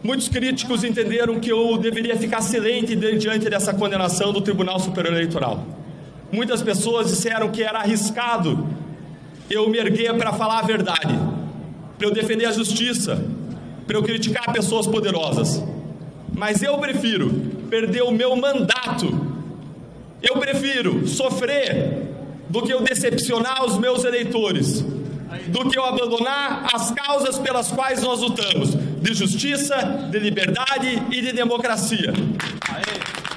C: Muitos críticos entenderam que eu deveria ficar silente diante dessa condenação do Tribunal Superior Eleitoral. Muitas pessoas disseram que era arriscado eu me erguer para falar a verdade, para eu defender a justiça, para eu criticar pessoas poderosas. Mas eu prefiro perder o meu mandato, eu prefiro sofrer do que eu decepcionar os meus eleitores do que eu abandonar as causas pelas quais nós lutamos, de justiça, de liberdade e de democracia. Aê.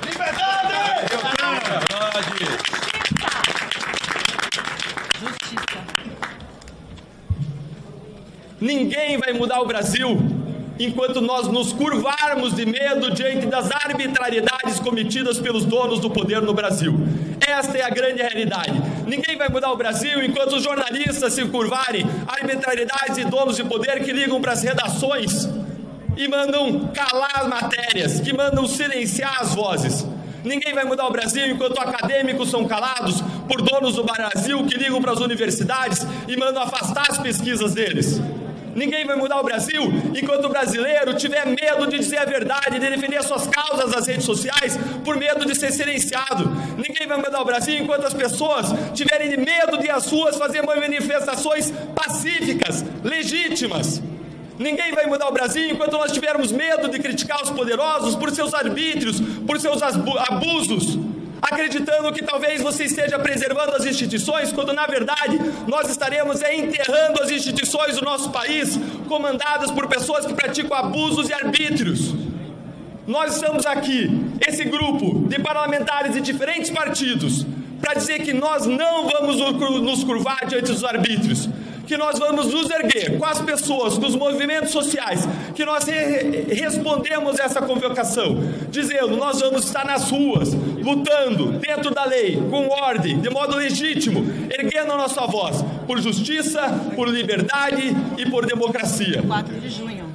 C: Liberdade! Liberdade! Justiça. Ninguém vai mudar o Brasil enquanto nós nos curvarmos de medo diante das arbitrariedades cometidas pelos donos do poder no Brasil. Esta é a grande realidade. Ninguém vai mudar o Brasil enquanto os jornalistas se curvarem arbitrariedades e donos de poder que ligam para as redações e mandam calar matérias, que mandam silenciar as vozes. Ninguém vai mudar o Brasil enquanto acadêmicos são calados por donos do Brasil que ligam para as universidades e mandam afastar as pesquisas deles. Ninguém vai mudar o Brasil enquanto o brasileiro tiver medo de dizer a verdade, de defender as suas causas nas redes sociais, por medo de ser silenciado. Ninguém vai mudar o Brasil enquanto as pessoas tiverem medo de as ruas fazer manifestações pacíficas, legítimas. Ninguém vai mudar o Brasil enquanto nós tivermos medo de criticar os poderosos por seus arbítrios, por seus abusos acreditando que talvez você esteja preservando as instituições, quando na verdade nós estaremos enterrando as instituições do nosso país, comandadas por pessoas que praticam abusos e arbítrios. Nós estamos aqui, esse grupo de parlamentares de diferentes partidos, para dizer que nós não vamos nos curvar diante dos arbítrios, que nós vamos nos erguer com as pessoas, com os movimentos sociais, que nós re respondemos essa convocação, dizendo: nós vamos estar nas ruas, lutando dentro da lei, com ordem, de modo legítimo, erguendo a nossa voz por justiça, por liberdade e por democracia. 4 de junho.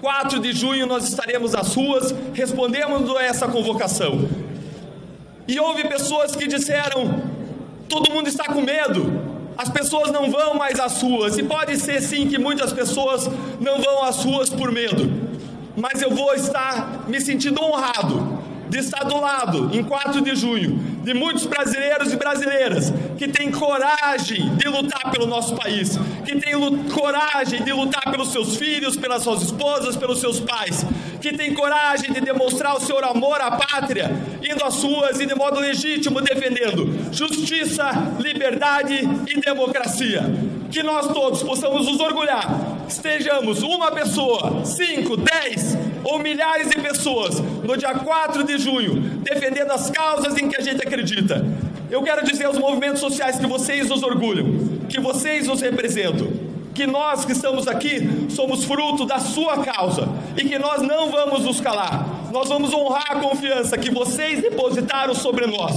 C: 4 de junho nós estaremos nas ruas, respondemos a essa convocação. E houve pessoas que disseram: todo mundo está com medo, as pessoas não vão mais às ruas, e pode ser sim que muitas pessoas não vão às ruas por medo, mas eu vou estar me sentindo honrado de estar do lado, em 4 de junho, de muitos brasileiros e brasileiras que têm coragem de lutar pelo nosso país, que têm coragem de lutar pelos seus filhos, pelas suas esposas, pelos seus pais, que têm coragem de demonstrar o seu amor à pátria, indo às ruas e de modo legítimo defendendo justiça, liberdade e democracia. Que nós todos possamos nos orgulhar, estejamos uma pessoa, cinco, dez ou milhares de pessoas no dia 4 de junho, defendendo as causas em que a gente acredita. Eu quero dizer aos movimentos sociais que vocês nos orgulham, que vocês nos representam, que nós que estamos aqui somos fruto da sua causa e que nós não vamos nos calar. Nós vamos honrar a confiança que vocês depositaram sobre nós.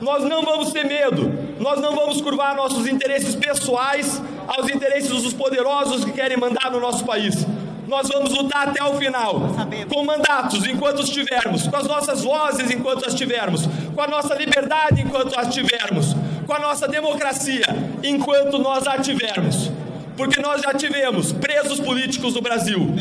C: Nós não vamos ter medo, nós não vamos curvar nossos interesses pessoais aos interesses dos poderosos que querem mandar no nosso país nós vamos lutar até o final, com mandatos enquanto os tivermos, com as nossas vozes enquanto as tivermos, com a nossa liberdade enquanto as tivermos, com a nossa democracia enquanto nós a tivermos. Porque nós já tivemos presos políticos no Brasil,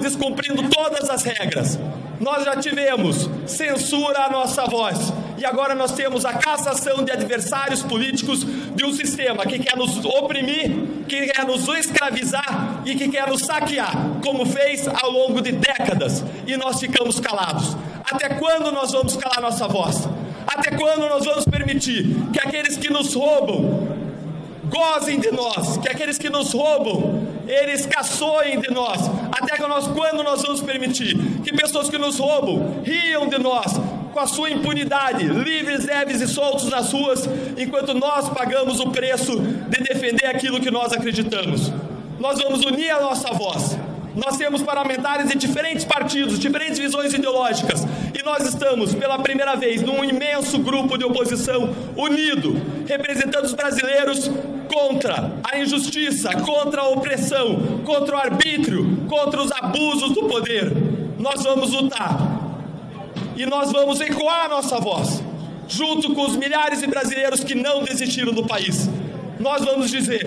C: descumprindo todas as regras. Nós já tivemos censura à nossa voz. E agora nós temos a cassação de adversários políticos de um sistema que quer nos oprimir, que quer nos escravizar e que quer nos saquear, como fez ao longo de décadas. E nós ficamos calados. Até quando nós vamos calar nossa voz? Até quando nós vamos permitir que aqueles que nos roubam gozem de nós, que aqueles que nos roubam, eles caçoem de nós, até que nós, quando nós vamos permitir que pessoas que nos roubam riam de nós, com a sua impunidade, livres, leves e soltos nas ruas, enquanto nós pagamos o preço de defender aquilo que nós acreditamos. Nós vamos unir a nossa voz Nós temos parlamentares de diferentes partidos, diferentes visões ideológicas, e nós estamos, pela primeira vez, num imenso grupo de oposição unido, representando os brasileiros contra a injustiça, contra a opressão, contra o arbítrio, contra os abusos do poder. Nós vamos lutar e nós vamos ecoar nossa voz, junto com os milhares de brasileiros que não desistiram do país. Nós vamos dizer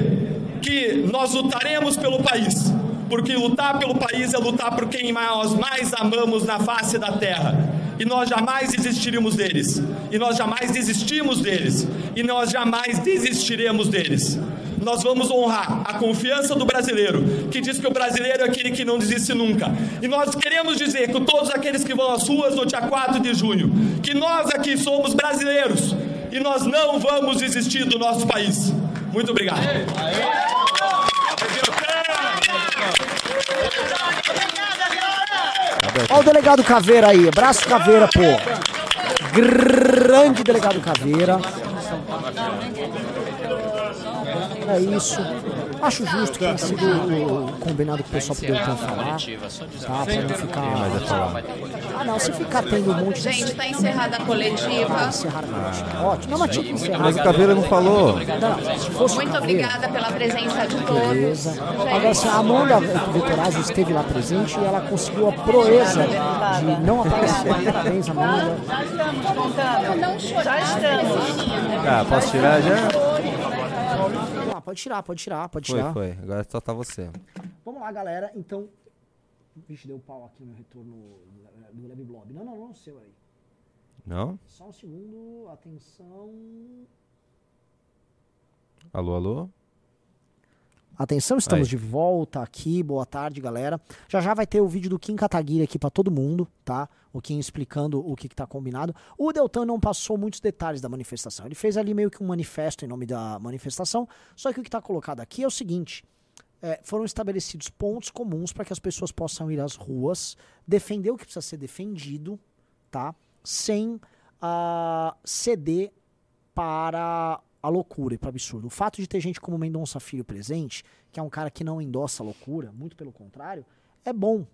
C: que nós lutaremos pelo país, porque lutar pelo país é lutar por quem nós mais amamos na face da terra. E nós jamais desistiremos deles. E nós jamais desistimos deles. E nós jamais desistiremos deles. Nós vamos honrar a confiança do brasileiro, que diz que o brasileiro é aquele que não desiste nunca. E nós queremos dizer que todos aqueles que vão às ruas no dia 4 de junho, que nós aqui somos brasileiros e nós não vamos desistir do nosso país. Muito obrigado.
B: Olha o delegado Caveira aí. Abraço Caveira, pô. Grande delegado Caveira. É isso. Acho justo que tenha sido o- combinado com o pessoal poder então falar. Tá, pra não ficar. Ah, não, se ficar tendo um monte de.
D: Gente, está encerrada a coletiva.
B: Encerrar a coletiva. Ótimo. Não, mas tinha que encerrar.
A: Mas o Caveira não falou.
B: Não,
D: Muito obrigada pela presença de todos.
B: Beleza. Agora, assim, a Amanda Vitorazzo esteve lá presente e ela conseguiu a proeza de não aparecer. Parabéns, Amanda.
D: Já estamos.
A: Ah, posso tirar já?
B: Pode tirar, pode tirar, pode
A: Foi,
B: tirar.
A: foi. Agora só tá você.
B: Vamos lá, galera. Então. Vixe, deu pau aqui no retorno do Lab Blob. Não, não, não, seu aí.
A: Não?
B: Só um segundo, atenção.
A: Alô, alô?
B: Atenção, estamos
A: Aí.
B: de volta aqui. Boa tarde, galera. Já já vai ter o vídeo do Kim Kataguiri aqui pra todo mundo, tá? O Kim explicando o que, que tá combinado. O Deltan não passou muitos detalhes da manifestação. Ele fez ali meio que um manifesto em nome da manifestação. Só que o que tá colocado aqui é o seguinte: é, foram estabelecidos pontos comuns para que as pessoas possam ir às ruas, defender o que precisa ser defendido, tá? Sem ah, ceder para a loucura e para absurdo. O fato de ter gente como Mendonça Filho presente, que é um cara que não endossa a loucura, muito pelo contrário, é bom.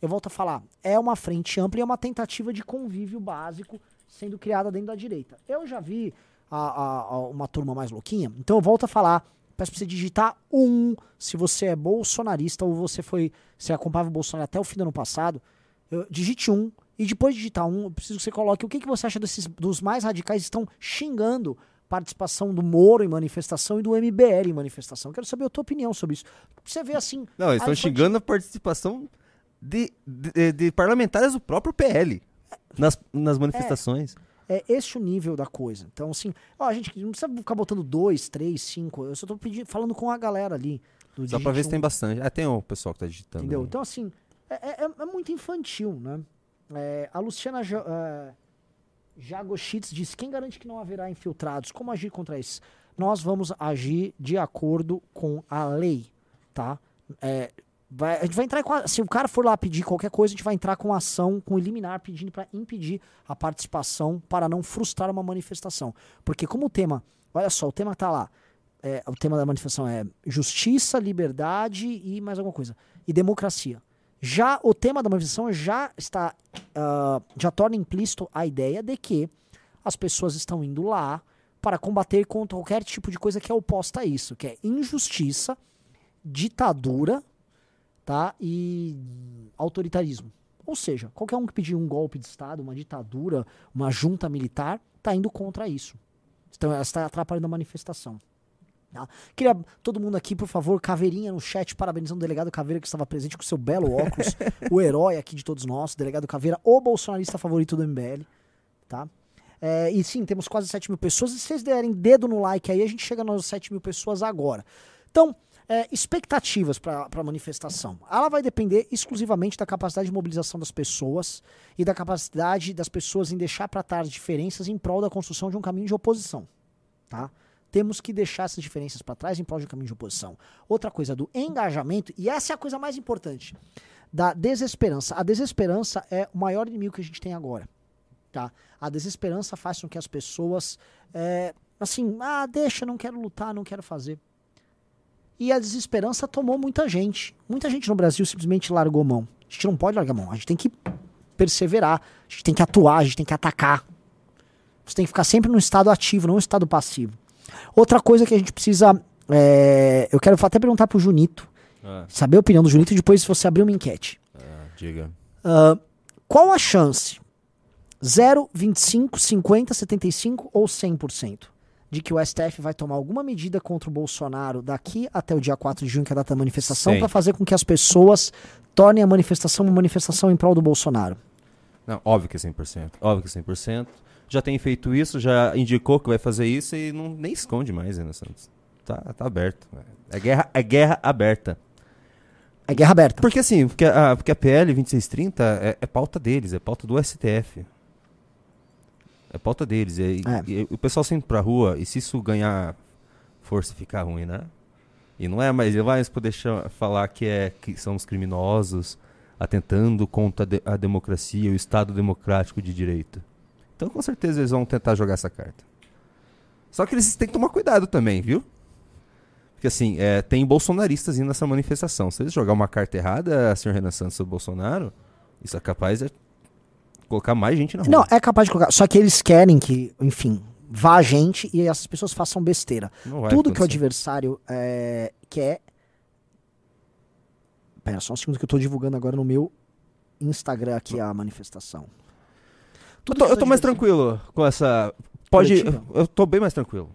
B: Eu volto a falar, é uma frente ampla e é uma tentativa de convívio básico sendo criada dentro da direita. Eu já vi a- a- a uma turma mais louquinha, então eu volto a falar, peço pra você digitar um se você é bolsonarista ou você foi, você acompanhava o Bolsonaro até o fim do ano passado, eu- digite um e depois de digitar um, eu preciso que você coloque o que, que você acha desses dos mais radicais que estão xingando participação do Moro em manifestação e do MBL em manifestação. Quero saber a tua opinião sobre isso. Você vê assim.
A: Não, eles estão xingando a participação de, de, de parlamentares do próprio PL nas, nas manifestações.
B: É esse o nível da coisa. Então, assim, ó, a gente não precisa ficar botando dois, três, cinco. Eu só tô pedindo, falando com a galera ali. Do
A: Só pra ver se tem bastante. Ah, tem o pessoal que tá digitando.
B: Entendeu? Então, assim, é, é- é muito infantil, né? É, a Luciana Jo- é, Jagoshitz diz: quem garante que não haverá infiltrados? Como agir contra isso? Nós vamos agir de acordo com a lei, tá? É, vai- a gente vai entrar com se o cara for lá pedir qualquer coisa, a gente vai entrar com ação, com liminar, pedindo para impedir a participação para não frustrar uma manifestação. Porque como o tema, olha só, o tema tá lá, é, o tema da manifestação é justiça, liberdade e mais alguma coisa. E democracia. Já o tema da manifestação já está. ah, já torna implícito a ideia de que as pessoas estão indo lá para combater contra qualquer tipo de coisa que é oposta a isso, que é injustiça, ditadura, tá? E autoritarismo. Ou seja, qualquer um que pedir um golpe de Estado, uma ditadura, uma junta militar, está indo contra isso. Então, está atrapalhando a manifestação. Tá? Queria todo mundo aqui, por favor, caveirinha no chat, parabenizando o delegado Caveira que estava presente com seu belo óculos, o herói aqui de todos nós, delegado Caveira, o bolsonarista favorito do MBL, tá? É, e sim, temos quase 7 mil pessoas, e se vocês derem dedo no like aí, a gente chega nas 7 mil pessoas agora. Então, é, expectativas para a manifestação. Ela vai depender exclusivamente da capacidade de mobilização das pessoas e da capacidade das pessoas em deixar para trás diferenças em prol da construção de um caminho de oposição, tá? Temos que deixar essas diferenças para trás em prol de um caminho de oposição. Outra coisa do engajamento, e essa é a coisa mais importante, da desesperança. A desesperança é o maior inimigo que a gente tem agora. Tá? A desesperança faz com que as pessoas, é, assim, ah, deixa, não quero lutar, não quero fazer. E a desesperança tomou muita gente. Muita gente no Brasil simplesmente largou mão. A gente não pode largar mão. A gente tem que perseverar. A gente tem que atuar, a gente tem que atacar. Você tem que ficar sempre no estado ativo, não no estado passivo. Outra coisa que a gente precisa. é, eu quero até perguntar pro Junito,
A: Ah,
B: saber a opinião do Junito e depois você abrir uma enquete.
A: ah, diga.
B: Ah, qual a chance? 0, 25, 50, 75 ou 100%? De que o STF vai tomar alguma medida contra o Bolsonaro daqui até o dia 4 de junho, que é a data da manifestação, para fazer com que as pessoas tornem a manifestação uma manifestação em prol do Bolsonaro?
A: Não, óbvio que é 100%. Óbvio que é 100%. Já tem feito isso, já indicou que vai fazer isso e não, nem esconde mais, né, Santos? Tá, tá aberto. É guerra, é guerra aberta.
B: É guerra aberta.
A: Porque assim, porque a, porque a PL 2630 é, é pauta deles, é pauta do STF. É pauta deles. E,
B: É.
A: e o pessoal sempre pra rua, e se isso ganhar força e ficar ruim, né? E não é mais, ele vai poder falar que, é, que somos criminosos, atentando contra a, de- a democracia, o Estado democrático de direito. Então com certeza eles vão tentar jogar essa carta. Só que eles têm que tomar cuidado também, viu? Porque assim, é, tem bolsonaristas indo nessa manifestação. Se eles jogar uma carta errada, senhor Renan Santos sobre Bolsonaro, isso é capaz de colocar mais gente na rua.
B: Não, é capaz de colocar. Só que eles querem que, enfim, vá gente e essas pessoas façam besteira. Tudo que o
A: acontecer.
B: adversário é, quer. Pera, só um segundo que eu tô divulgando agora no meu Instagram aqui a manifestação.
A: Eu tô, eu tô mais tranquilo com essa. Pode.
B: Coletiva?
A: Eu tô bem mais tranquilo.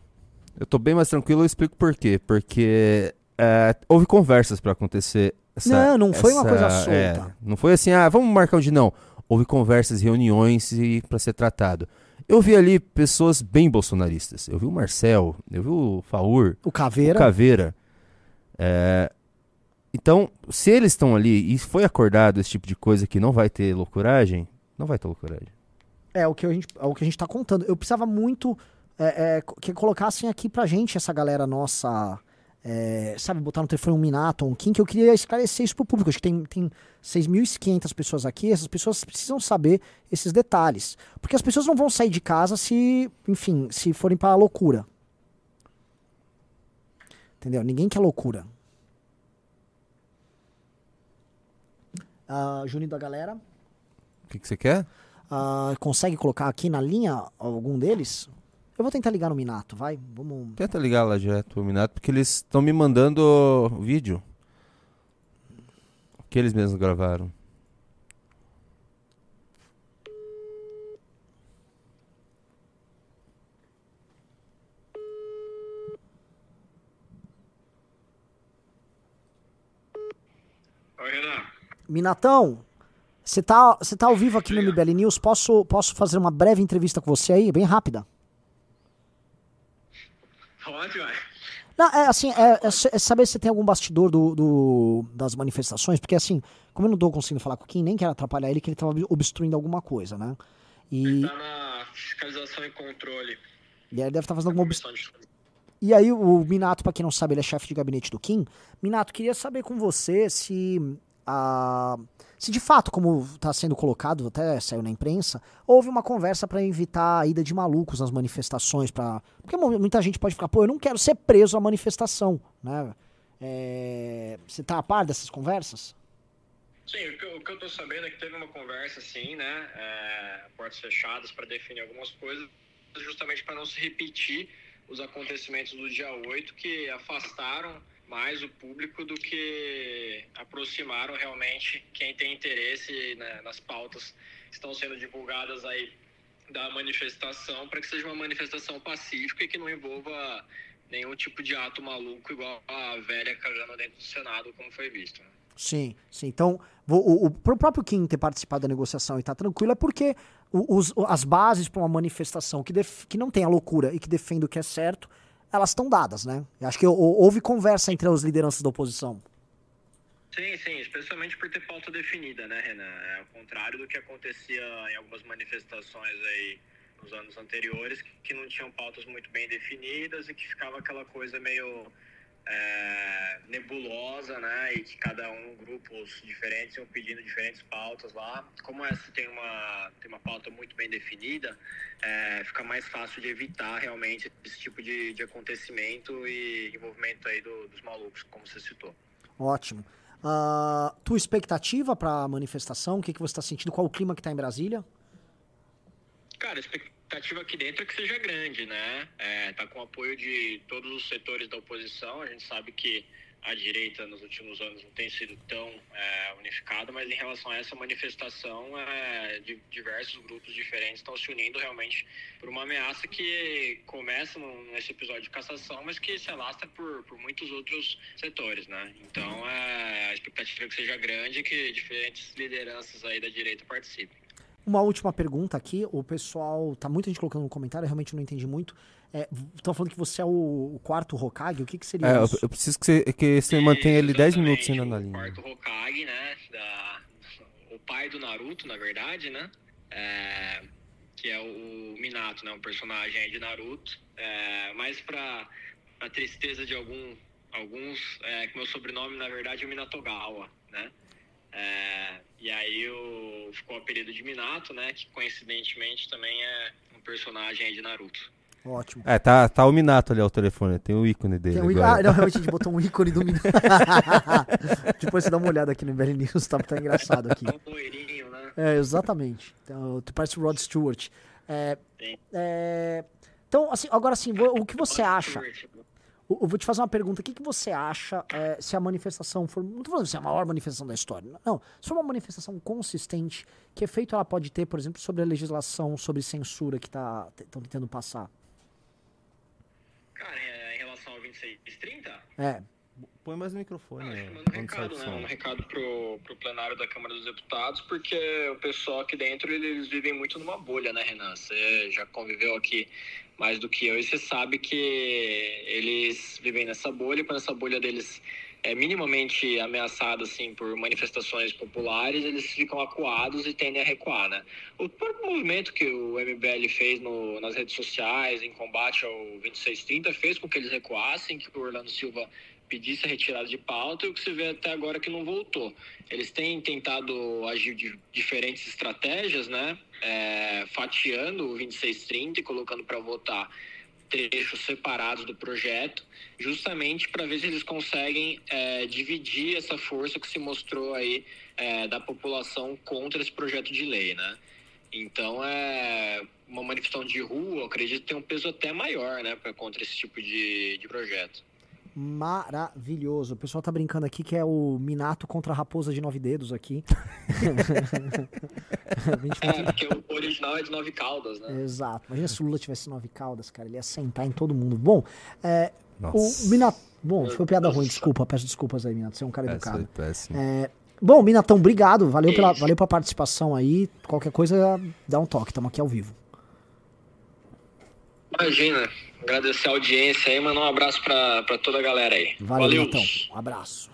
A: Eu tô bem mais tranquilo, eu explico por quê. Porque é, houve conversas pra acontecer. Essa,
B: Não, não foi uma
A: essa-
B: coisa solta.
A: é, não foi assim, ah, vamos marcar um dia. Não. Houve conversas, reuniões e para ser tratado. Eu vi ali pessoas bem bolsonaristas. Eu vi o Marcel, eu vi o Faur,
B: O
A: o
B: Caveira.
A: Caveira. É, então, se eles estão ali e foi acordado esse tipo de coisa que não vai ter loucuragem, não vai ter loucuragem.
B: É o que a gente, é o que a gente tá contando. Eu precisava muito é, é, que colocassem aqui pra gente essa galera nossa. é, sabe, botar no telefone um Minato, um Kim, que eu queria esclarecer isso pro público. Acho que tem, tem 6.500 pessoas aqui, essas pessoas precisam saber esses detalhes. Porque as pessoas não vão sair de casa se, enfim, se forem pra loucura. Entendeu? Ninguém quer loucura. Ah, Juninho da galera.
A: O que, que você quer?
B: Ah, consegue colocar aqui na linha algum deles? Eu vou tentar ligar no Minato, vai? Vamos.
A: Tenta ligar lá direto o Minato, porque eles estão me mandando vídeo. Que eles mesmos gravaram.
E: Oi, Renan.
B: Minatão, você tá, você tá ao vivo aqui no MBL News? Posso, posso fazer uma breve entrevista com você aí, bem rápida?
E: Pode, ué.
B: Não, é assim, é, é é saber se tem algum bastidor do, do- das manifestações, porque assim, como eu não tô conseguindo falar com o Kim, nem quero atrapalhar ele, que ele tava obstruindo alguma coisa, né? E,
E: Tá na fiscalização e controle.
B: e aí ele deve estar fazendo alguma obstrução. E aí o Minato, pra quem não sabe, ele é chefe de gabinete do Kim. Minato, queria saber com você se a se de fato, como está sendo colocado, até saiu na imprensa, houve uma conversa para evitar a ida de malucos nas manifestações, para porque mu- muita gente pode ficar, pô, eu não quero ser preso à manifestação, né? É, Você tá a par dessas conversas?
E: Sim, o que, eu- tô sabendo é que teve uma conversa, sim, né? é, portas fechadas para definir algumas coisas, justamente para não se repetir os acontecimentos do dia 8 que afastaram mais o público do que aproximaram realmente quem tem interesse né, nas pautas que estão sendo divulgadas aí da manifestação para que seja uma manifestação pacífica e que não envolva nenhum tipo de ato maluco igual a velha cagando dentro do Senado, como foi visto. né?
B: Sim, sim. Então, o, o, próprio Kim ter participado da negociação e tá tranquilo é porque os- as bases para uma manifestação que, def- que não tem a loucura e que defende o que é certo, elas estão dadas, né? Acho que hou- houve conversa entre as lideranças da oposição.
E: Sim, sim, especialmente por ter pauta definida, né, Renan? É ao contrário do que acontecia em algumas manifestações aí nos anos anteriores, que não tinham pautas muito bem definidas e que ficava aquela coisa meio é, nebulosa, né? E que cada um, grupos diferentes, iam pedindo diferentes pautas lá. Como essa tem uma, tem uma pauta muito bem definida, é, fica mais fácil de evitar realmente esse tipo de, de acontecimento e envolvimento aí do- dos malucos, como você citou.
B: Ótimo. Ah, tua expectativa para a manifestação? O que, que você está sentindo? Qual o clima que está em Brasília?
E: Cara, a expectativa aqui dentro é que seja grande, né? É, tá com apoio de todos os setores da oposição. A gente sabe que a direita nos últimos anos não tem sido tão é, unificada, mas em relação a essa manifestação, é, de diversos grupos diferentes estão se unindo realmente por uma ameaça que começa nesse episódio de cassação, mas que se alastra por, por muitos outros setores, né? Então, é, a expectativa é que seja grande e que diferentes lideranças aí da direita participem.
B: Uma última pergunta aqui. O pessoal. Tá muita gente colocando no comentário, eu realmente não entendi muito. Estão falando que você é o, o quarto Hokage? O que, que seria
A: É, eu,
B: isso?
A: eu preciso que você, que você mantenha ele 10 minutos ainda na
E: o
A: linha.
E: quarto Hokage, né? Da, o pai do Naruto, na verdade, né? É, que é o Minato, né? Um personagem aí de Naruto. É, mas pra, pra tristeza de algum, alguns, é, que meu sobrenome, na verdade, é Minatogawa, né? É, e aí o, ficou o apelido de Minato, né? Que coincidentemente também é um personagem aí de Naruto.
B: Ótimo.
A: É, tá, tá o Minato ali ao telefone, tem o ícone dele
B: Tem um ícone- ah, não, realmente a gente botou um ícone do Minato. Depois você dá uma olhada aqui no MBL News, tá, tá engraçado aqui.
E: Um loirinho, né?
B: É, exatamente. Então, tu parece o Rod Stewart. É,
E: Sim.
B: é, então, assim, agora assim, o que você acha? Eu vou te fazer uma pergunta. O que, que você acha é, se a manifestação for. Não tô falando se é a maior manifestação da história. Não. Se for uma manifestação consistente, que efeito ela pode ter, por exemplo, sobre a legislação, sobre censura que tá, estão tentando passar?
E: Cara, em relação ao 2630,
B: É.
A: Põe mais no microfone. né,
E: que manda um recado,
A: o
E: né? Um recado pro, pro plenário da Câmara dos Deputados, porque o pessoal aqui dentro, eles vivem muito numa bolha, né, Renan? Você já conviveu aqui mais do que eu e você sabe que eles vivem nessa bolha, e quando essa bolha deles é minimamente ameaçada, assim, por manifestações populares, eles ficam acuados e tendem a recuar, né? O próprio movimento que o MBL fez no- nas redes sociais em combate ao 2630 fez com que eles recuassem, que o Orlando Silva pedisse a retirada de pauta e o que se vê até agora é que não voltou. Eles têm tentado agir de diferentes estratégias, né? É, fatiando o 2630 e colocando para votar trechos separados do projeto, justamente para ver se eles conseguem é, dividir essa força que se mostrou aí é, da população contra esse projeto de lei, né? Então é uma manifestação de rua, acredito que tem um peso até maior, né, contra esse tipo de, de projeto.
B: Maravilhoso. O pessoal tá brincando aqui que é o Minato contra a raposa de nove dedos aqui.
E: É, porque o original é de nove caudas, né?
B: Exato. Imagina se o Lula tivesse nove caudas, cara. Ele ia sentar em todo mundo. Bom, é, o
A: Nossa.
B: Minato. Bom, foi piada ruim, desculpa. Peço desculpas aí, Minato. Você é um cara
A: Essa
B: educado.
A: foi péssima.
B: É, bom, Minatão, obrigado. Valeu pela, valeu pela participação aí. Qualquer coisa, dá um toque. Estamos aqui ao vivo.
E: Imagina, agradecer a audiência aí, mandar um abraço pra, pra toda a galera aí.
B: Valeu,
E: Valeu.
B: Minatão. Um abraço.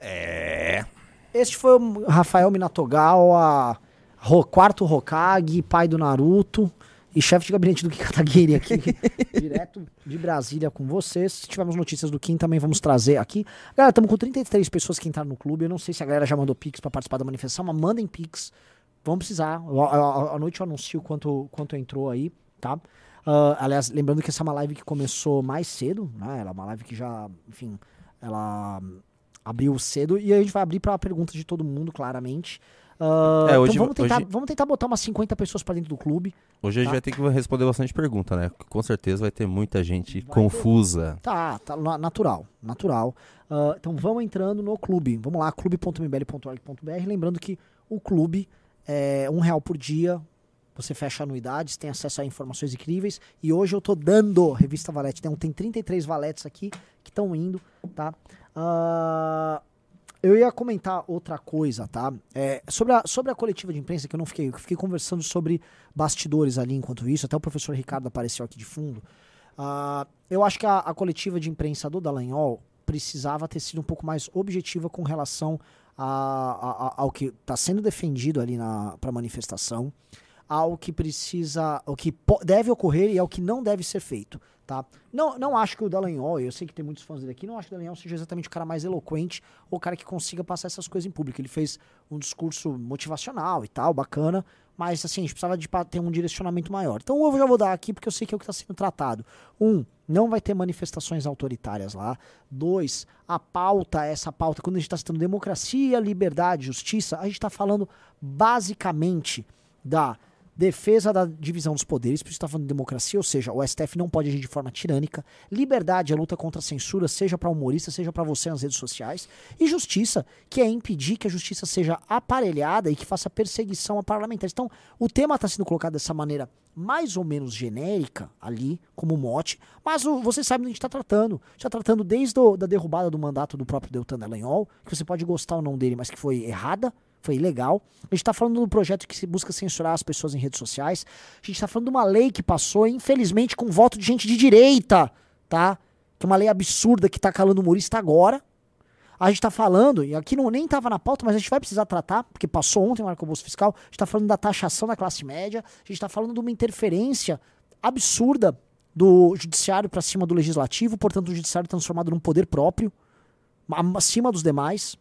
A: É.
B: Este foi o Rafael Minatogawa, Ro, quarto Hokage, pai do Naruto e chefe de gabinete do Kim Kataguiri aqui, direto de Brasília com vocês. Se tivermos notícias do Kim, também vamos trazer aqui. Galera, estamos com 33 pessoas que entraram no clube. Eu não sei se a galera já mandou Pix para participar da manifestação, mas mandem Pix. Vamos precisar. À noite eu anuncio quanto, quanto entrou aí, tá? Ah, aliás, lembrando que essa é uma live que começou mais cedo, né? Ela é uma live que já, enfim, ela abriu cedo e a gente vai abrir para perguntas de todo mundo, claramente. Ah,
A: É, hoje-
B: então vamos tentar,
A: hoje-
B: vamos tentar botar umas 50 pessoas para dentro do clube.
A: Hoje a gente
B: Tá.
A: vai ter que responder bastante pergunta, né? Com certeza vai ter muita gente
B: Vai
A: confusa.
B: Tá, tá na- natural, natural. Ah, então vamos entrando no clube. Vamos lá, clube.mbl.org.br. Lembrando que o clube é um real por dia. Você fecha anuidades, tem acesso a informações incríveis. E hoje eu tô dando revista Valete. Tem, tem 33 valetes aqui que estão indo, tá? Ah, eu ia comentar outra coisa, tá? É, sobre, a, sobre a coletiva de imprensa, que eu não fiquei, eu fiquei conversando sobre bastidores ali enquanto isso, até o professor Ricardo apareceu aqui de fundo. Ah, eu acho que a, a coletiva de imprensa do Dallagnol precisava ter sido um pouco mais objetiva com relação a- a- ao que está sendo defendido ali para a manifestação. Ao que precisa, o que deve ocorrer e ao que não deve ser feito, tá? Não, não acho que o Dallagnol, eu sei que tem muitos fãs dele aqui, não acho que o Dallagnol seja exatamente o cara mais eloquente ou o cara que consiga passar essas coisas em público. Ele fez um discurso motivacional e tal, bacana, mas assim, a gente precisava de ter um direcionamento maior. Então eu já vou dar aqui porque eu sei que é o que está sendo tratado. Um, não vai ter manifestações autoritárias lá. Dois, a pauta, essa pauta, quando a gente está citando democracia, liberdade, justiça, a gente está falando basicamente da defesa da divisão dos poderes, por isso está falando de democracia, ou seja, o STF não pode agir de forma tirânica, liberdade, a luta contra a censura, seja para humorista, seja para você nas redes sociais, e justiça, que é impedir que a justiça seja aparelhada e que faça perseguição a parlamentares. Então, o tema está sendo colocado dessa maneira mais ou menos genérica ali, como mote, mas o, você sabe do que a gente está tratando. Está tratando desde o, da derrubada do mandato do próprio Deltan Dallagnol, que você pode gostar ou não dele, mas que foi errada, foi ilegal. A gente está falando do projeto que busca censurar as pessoas em redes sociais. A gente está falando de uma lei que passou, infelizmente, com voto de gente de direita, tá? Que é uma lei absurda que tá calando o humorista agora. A gente tá falando, e aqui não, nem tava na pauta, mas a gente vai precisar tratar, porque passou ontem o arcabouço fiscal. A gente tá falando da taxação da classe média. A gente tá falando de uma interferência absurda do judiciário para cima do legislativo, portanto, o judiciário transformado num poder próprio, acima dos demais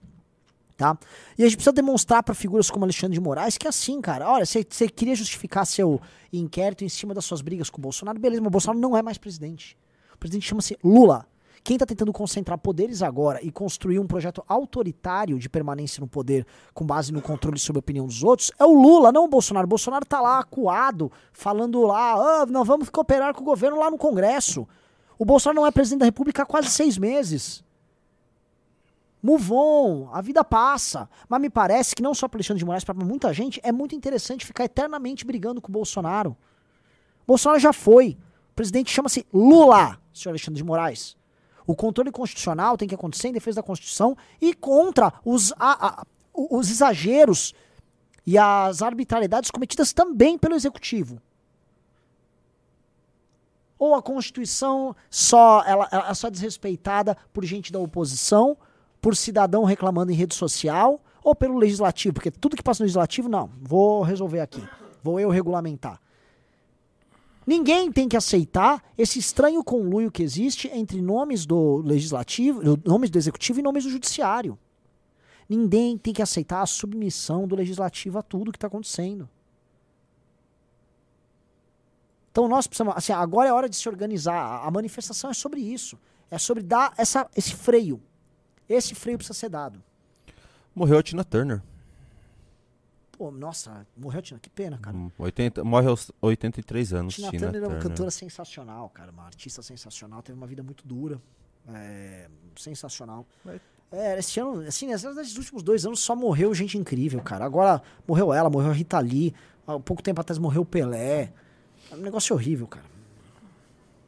B: tá? E a gente precisa demonstrar para figuras como Alexandre de Moraes que é assim, cara, olha, você queria justificar seu inquérito em cima das suas brigas com o Bolsonaro, beleza, mas o Bolsonaro não é mais presidente. O presidente chama-se Lula. Quem está tentando concentrar poderes agora e construir um projeto autoritário de permanência no poder com base no controle sobre a opinião dos outros é o Lula, não o Bolsonaro. O Bolsonaro tá lá acuado, falando lá, ah, nós vamos cooperar com o governo lá no Congresso. O Bolsonaro não é presidente da República há quase seis meses. Move on, a vida passa. Mas me parece que não só para Alexandre de Moraes, para muita gente, é muito interessante ficar eternamente brigando com o Bolsonaro. Bolsonaro já foi. O presidente chama-se Lula, senhor Alexandre de Moraes. O controle constitucional tem que acontecer em defesa da Constituição e contra os, a- a- os exageros e as arbitrariedades cometidas também pelo Executivo. Ou a Constituição só ela, ela é só desrespeitada por gente da oposição, por cidadão reclamando em rede social, ou pelo legislativo, porque tudo que passa no legislativo, não, vou resolver aqui, vou eu regulamentar. Ninguém tem que aceitar esse estranho conluio que existe entre nomes do legislativo, nomes do executivo e nomes do judiciário. Ninguém tem que aceitar a submissão do legislativo a tudo que está acontecendo. Então nós precisamos, assim, agora é hora de se organizar. A- manifestação é sobre isso. É sobre dar essa, esse freio. Esse freio precisa ser dado.
A: Morreu a Tina Turner.
B: Pô, nossa, morreu a Tina, que pena, cara.
A: Hum, 80, morre aos 83 anos.
B: Tina, Turner é uma cantora sensacional, cara, uma artista sensacional, teve uma vida muito dura, é, sensacional. É, esse ano, assim, nesses últimos dois anos só morreu gente incrível, cara. Agora morreu ela, morreu a Rita Lee, há pouco tempo atrás morreu o Pelé. É um negócio horrível, cara.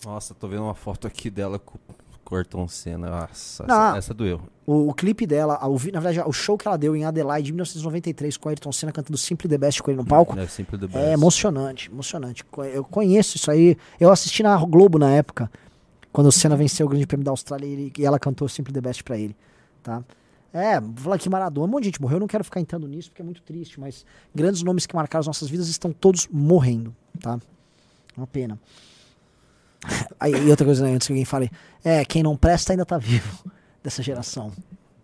A: Nossa, tô vendo uma foto aqui dela com Ayrton Senna. Nossa,
B: Não.
A: essa, essa doeu.
B: O, o clipe dela, o na verdade, o show que ela deu em Adelaide em 1993 com Ayrton Senna cantando Simply the Best com ele no palco.
A: É sempre do
B: É
A: best.
B: emocionante, emocionante. Co- Eu conheço isso aí. Eu assisti na Globo na época, quando o Senna venceu o Grande Prêmio da Austrália e, ele- e ela cantou Simple the Best pra ele, tá? É, vou falar que Maradona, um monte de gente morreu. Eu não quero ficar entrando nisso porque é muito triste, mas grandes nomes que marcaram as nossas vidas estão todos morrendo, tá? Uma pena. Aí, e outra coisa, né, antes que alguém fale, é, quem não presta ainda tá vivo dessa geração.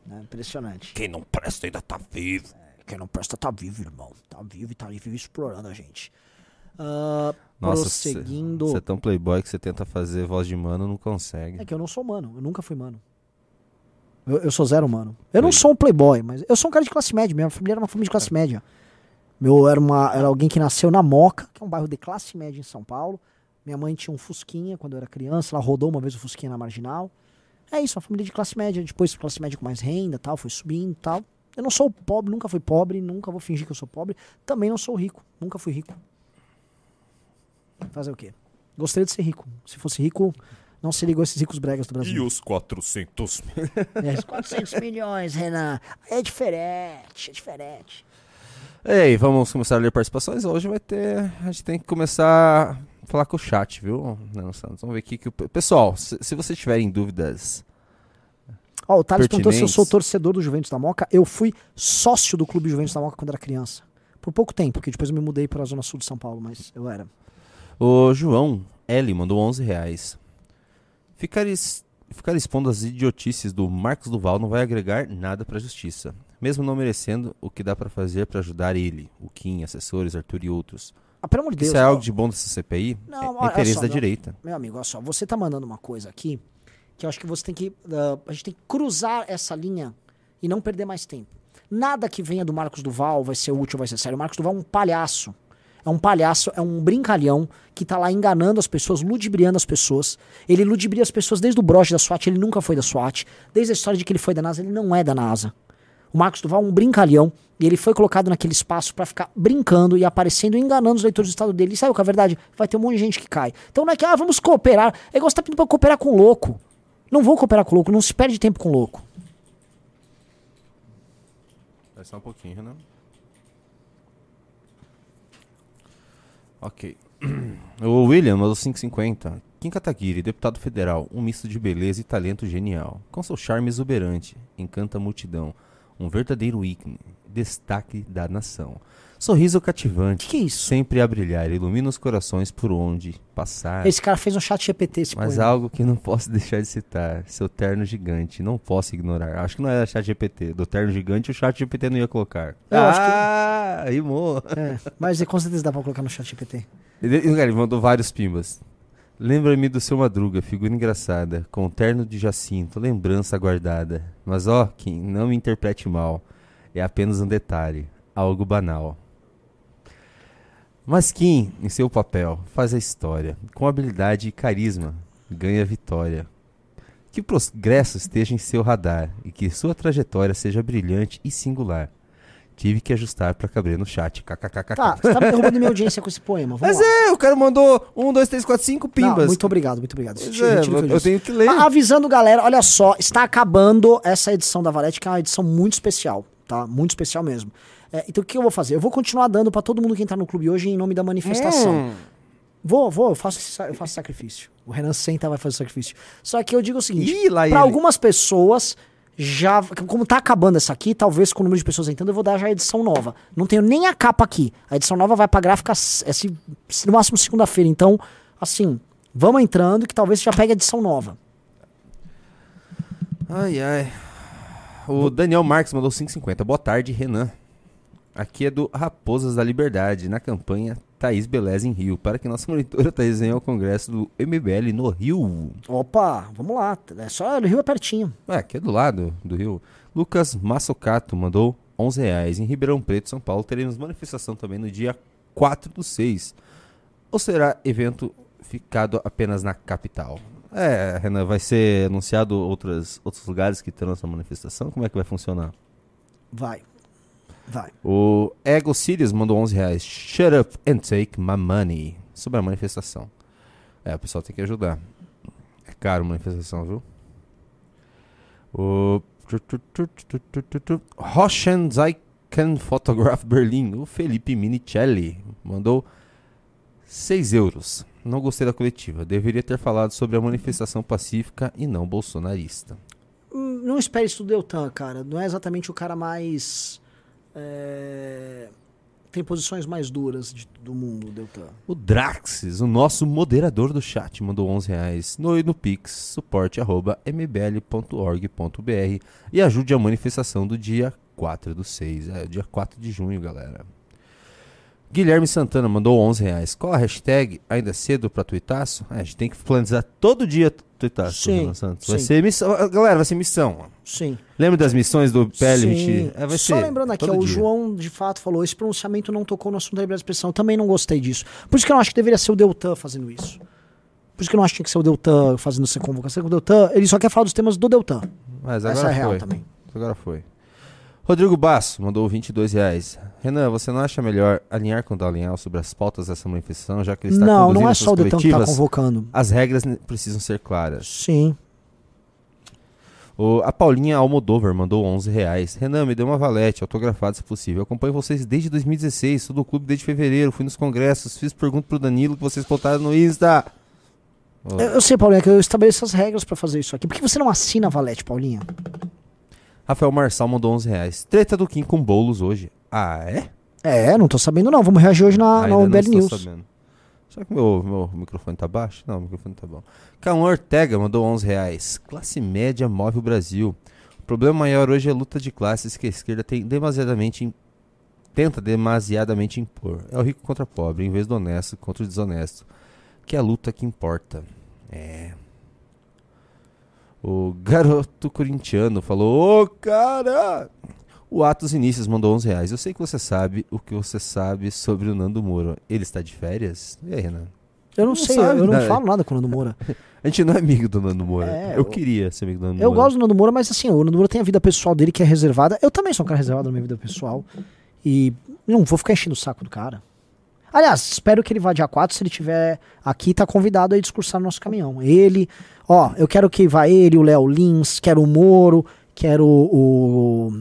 B: né? Impressionante.
A: Quem não presta ainda tá vivo.
B: Quem não presta tá vivo, irmão. Tá vivo e tá vivo explorando a gente. Ah,
A: Nossa,
B: prosseguindo.
A: Você é tão playboy que você tenta fazer voz de mano não consegue.
B: É que eu não sou mano. Eu nunca fui mano. Eu, eu sou zero mano. Eu não sou um playboy, mas eu sou um cara de classe média. Minha família era uma família de classe média. Meu era, uma, era alguém que nasceu na Moca, que é um bairro de classe média em São Paulo. Minha mãe tinha um Fusquinha quando eu era criança. Ela rodou uma vez o Fusquinha na Marginal. É isso, uma família de classe média. Depois classe média com mais renda tal, foi subindo e tal. Eu não sou pobre, nunca fui pobre, nunca vou fingir que eu sou pobre. Também não sou rico, nunca fui rico. Fazer o quê? Gostaria de ser rico. Se fosse rico, não seria igual esses ricos bregas do Brasil.
A: os 400 mil?
B: É, os 400 milhões, Renan. É diferente, é diferente.
A: Ei, vamos começar a ler participações. Hoje vai ter. A gente tem que começar falar com o chat, viu, Nano Santos? Vamos ver aqui que o. Pessoal, se, se vocês tiverem dúvidas.
B: Ó, o Thales perguntou se eu sou torcedor do Juventus da Moca. Eu fui sócio do Clube Juventus da Moca quando era criança. Por pouco tempo, porque depois eu me mudei para a zona sul de São Paulo, mas eu era.
A: O João L mandou 11 reais. Ficar, es- ficar expondo as idiotices do Marcos Duval não vai agregar nada pra justiça. Mesmo não merecendo, o que dá pra fazer pra ajudar ele, o Kim, assessores, Arthur e outros.
B: Ah, pelo amor de Deus.
A: Isso é algo de bom dessa CPI?
B: Não,
A: é interesse
B: só,
A: da
B: não.
A: direita.
B: Meu amigo, olha só, você tá mandando uma coisa aqui que eu acho que você tem que. ah, a gente tem que cruzar essa linha e não perder mais tempo. Nada que venha do Marcos Duval vai ser útil, vai ser sério. O Marcos Duval é um palhaço. É um palhaço, é um brincalhão que tá lá enganando as pessoas, ludibriando as pessoas. Ele ludibria as pessoas desde o broche da SWAT, ele nunca foi da SWAT. Desde a história de que ele foi da NASA, ele não é da NASA. O Marcos Duval é um brincalhão e ele foi colocado naquele espaço pra ficar brincando e aparecendo e enganando os leitores do estado dele. E sabe qual é a verdade? Vai ter um monte de gente que cai. Então não é que, ah, vamos cooperar. É igual você tá pedindo pra cooperar com louco. Não vou cooperar com louco, não se perde tempo com louco.
A: Vai só um pouquinho, Renan. Ok. O William mandou 550. Kim Kataguiri, deputado federal, um misto de beleza e talento genial. Com seu charme exuberante, encanta a multidão. Um verdadeiro ícone, destaque da nação. Sorriso cativante,
B: Que que é isso?
A: sempre a brilhar, ilumina os corações por onde passar.
B: Esse cara fez um chat GPT esse
A: Mas
B: poema.
A: algo que não posso deixar de citar, seu terno gigante, não posso ignorar. Acho que não era chat GPT, do terno gigante o chat GPT não ia colocar.
B: Eu acho que-
A: ah, rimou.
B: É, mas com certeza dá pra colocar no chat GPT.
A: Ele- ele mandou vários pimbas. Lembra-me do seu Madruga, figura engraçada, com o terno de Jacinto, lembrança guardada. Mas ó, Kim, não me interprete mal. É apenas um detalhe, algo banal. Mas Kim, em seu papel, faz a história. Com habilidade e carisma, ganha a vitória. Que o progresso esteja em seu radar e que sua trajetória seja brilhante e singular. Tive que ajustar pra caber no chat. KKKK.
B: Tá, você tá me derrubando minha audiência com esse poema. Vamos
A: Mas
B: lá.
A: é, o cara mandou um, dois, três, quatro, cinco
B: Não,
A: pimbas.
B: muito obrigado, muito obrigado.
A: Pois
B: Retiro-
A: é,
B: retiro o que
A: eu
B: disse.
A: tenho que ler.
B: A- Avisando, galera, olha só, está acabando essa edição da Valete, que é uma edição muito especial, tá? Muito especial mesmo. É, então o que eu vou fazer? Eu vou continuar dando pra todo mundo que entrar no clube hoje em nome da manifestação.
A: Hum.
B: Vou, vou, eu faço, esse sa- eu faço sacrifício. O Renan senta vai fazer sacrifício. Só que eu digo o seguinte:
A: Ih, lá
B: pra
A: ele.
B: algumas pessoas, já. Como tá acabando essa aqui, talvez com o número de pessoas entrando, eu vou dar já a edição nova. Não tenho nem a capa aqui. A edição nova vai pra gráfica esse, no máximo segunda-feira. Então, assim, vamos entrando que talvez já pegue a edição nova.
A: Ai, ai. O Daniel Marques mandou 5,50. Boa tarde, Renan. Aqui é do Raposas da Liberdade, na campanha Thaís Beleza em Rio, para que nossa monitora Thaís venha ao congresso do MBL no Rio.
B: Opa, vamos lá. É só o Rio é pertinho.
A: É, aqui é do lado do Rio. Lucas Massocato mandou 11 reais. Em Ribeirão Preto, São Paulo, teremos manifestação também no dia 4 do 6. Ou será evento ficado apenas na capital? É, Renan, vai ser anunciado outras, outros lugares que terão essa manifestação? Como é que vai funcionar?
B: Vai. Vai.
A: O Ego Sirius mandou 11 reais. Shut up and take my money. Sobre a manifestação. É, o pessoal tem que ajudar. É caro a manifestação, viu? O... Roshan Zaikan Photograph Berlim. O Felipe Minicelli mandou 6 euros. Não gostei da coletiva. Deveria ter falado sobre a manifestação pacífica e não bolsonarista.
B: Hum, Não espere isso do Deltan, cara. Não é exatamente o cara mais. É, Tem posições mais duras de- do mundo, Deltan.
A: O Draxis, o nosso moderador do chat, mandou 11 reais no, no Pix, suporte arroba mbl.org.br e ajude a manifestação do dia 4 do 6, é dia 4 de junho, galera. Guilherme Santana mandou 11 reais. Qual a hashtag? Ainda cedo pra tuitaço? É, a gente tem que planejar todo dia tuitaço,
B: Sim,
A: Renan Santos. Vai
B: sim.
A: ser missão. Galera, vai ser missão.
B: Sim.
A: Lembra das missões do gente- é, vai
B: Só
A: ser
B: lembrando aqui, ó, o. João de fato falou: esse pronunciamento não tocou no assunto da liberdade de expressão. Eu também não gostei disso. Por isso que eu não acho que deveria ser o Deltan fazendo isso. Por isso que eu não acho que tinha que ser o Deltan fazendo essa convocação. O Deltan, ele só quer falar dos temas do Deltan.
A: Mas
B: Essa
A: agora
B: é a real
A: foi.
B: também.
A: Agora foi. Rodrigo Basso mandou 22 reais. Renan, você não acha melhor alinhar com o Dalinhal sobre as pautas dessa manifestação, já que ele está
B: Não, não é só o Deltan que está convocando.
A: As regras precisam ser claras.
B: Sim.
A: O- a Paulinha Almodover mandou 11 reais. Renan, me dê uma valete, autografado se possível. Eu acompanho vocês desde 2016, sou do clube desde fevereiro, fui nos congressos, fiz pergunta pro Danilo que vocês postaram no Insta. Ó,
B: Eu, eu sei, Paulinha, que eu estabeleço as regras pra fazer isso aqui. Por que você não assina a Valete, Paulinha?
A: Rafael Marçal mandou 11 reais. Treta do Kim com bolos hoje. Ah, é?
B: É, não tô sabendo não. Vamos reagir hoje na,
A: Ainda
B: na
A: não
B: MBL
A: estou
B: News.
A: sabendo. Será que meu, meu microfone tá baixo? Não, o microfone tá bom. Cauã Ortega mandou 11 reais. Classe média move o Brasil. O problema maior hoje é a luta de classes que a esquerda tem demasiadamente tenta demasiadamente impor. É o rico contra o pobre, em vez do honesto contra o desonesto. Que é a luta que importa. É. O garoto corintiano falou: Ô cara! O Atos Inícios mandou 11 reais. Eu sei que você sabe o que você sabe sobre o Nando Moura. Ele está de férias? E aí, Renan?
B: Eu não,
A: Não
B: sei,
A: sabe,
B: eu não
A: né?
B: falo nada com o Nando Moura.
A: A gente não é amigo do Nando Moura.
B: É,
A: eu,
B: eu-
A: queria ser amigo do Nando
B: Eu
A: Moura.
B: gosto do Nando Moura, mas assim, o Nando Moura tem a vida pessoal dele que é reservada. Eu também sou um cara reservado na minha vida pessoal. E não vou ficar enchendo o saco do cara. Aliás, espero que ele vá dia 4. Se ele tiver aqui, tá convidado a discursar no nosso caminhão. Ele, ó, eu quero que vá ele, o Léo Lins, quero o Moro, quero o,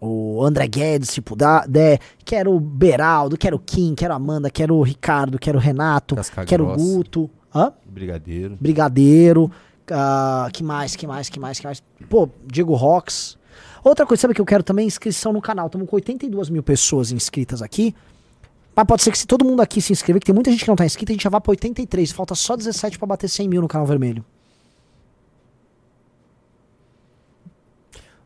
B: o André Guedes, se puder, der, quero o Beraldo, quero o Kim, quero a Amanda, quero o Ricardo, quero o Renato,
A: Casca
B: quero o. Guto. Hã?
A: Brigadeiro.
B: Brigadeiro, ah, que mais, que mais, que mais, que mais? Pô, Diego Rox. Outra coisa, sabe que eu quero também? Inscrição no canal. Estamos com 82 mil pessoas inscritas aqui. Mas pode ser que se todo mundo aqui se inscrever, que tem muita gente que não tá inscrita, a gente já vá pra 83. Falta só 17 pra bater 100 mil no canal vermelho.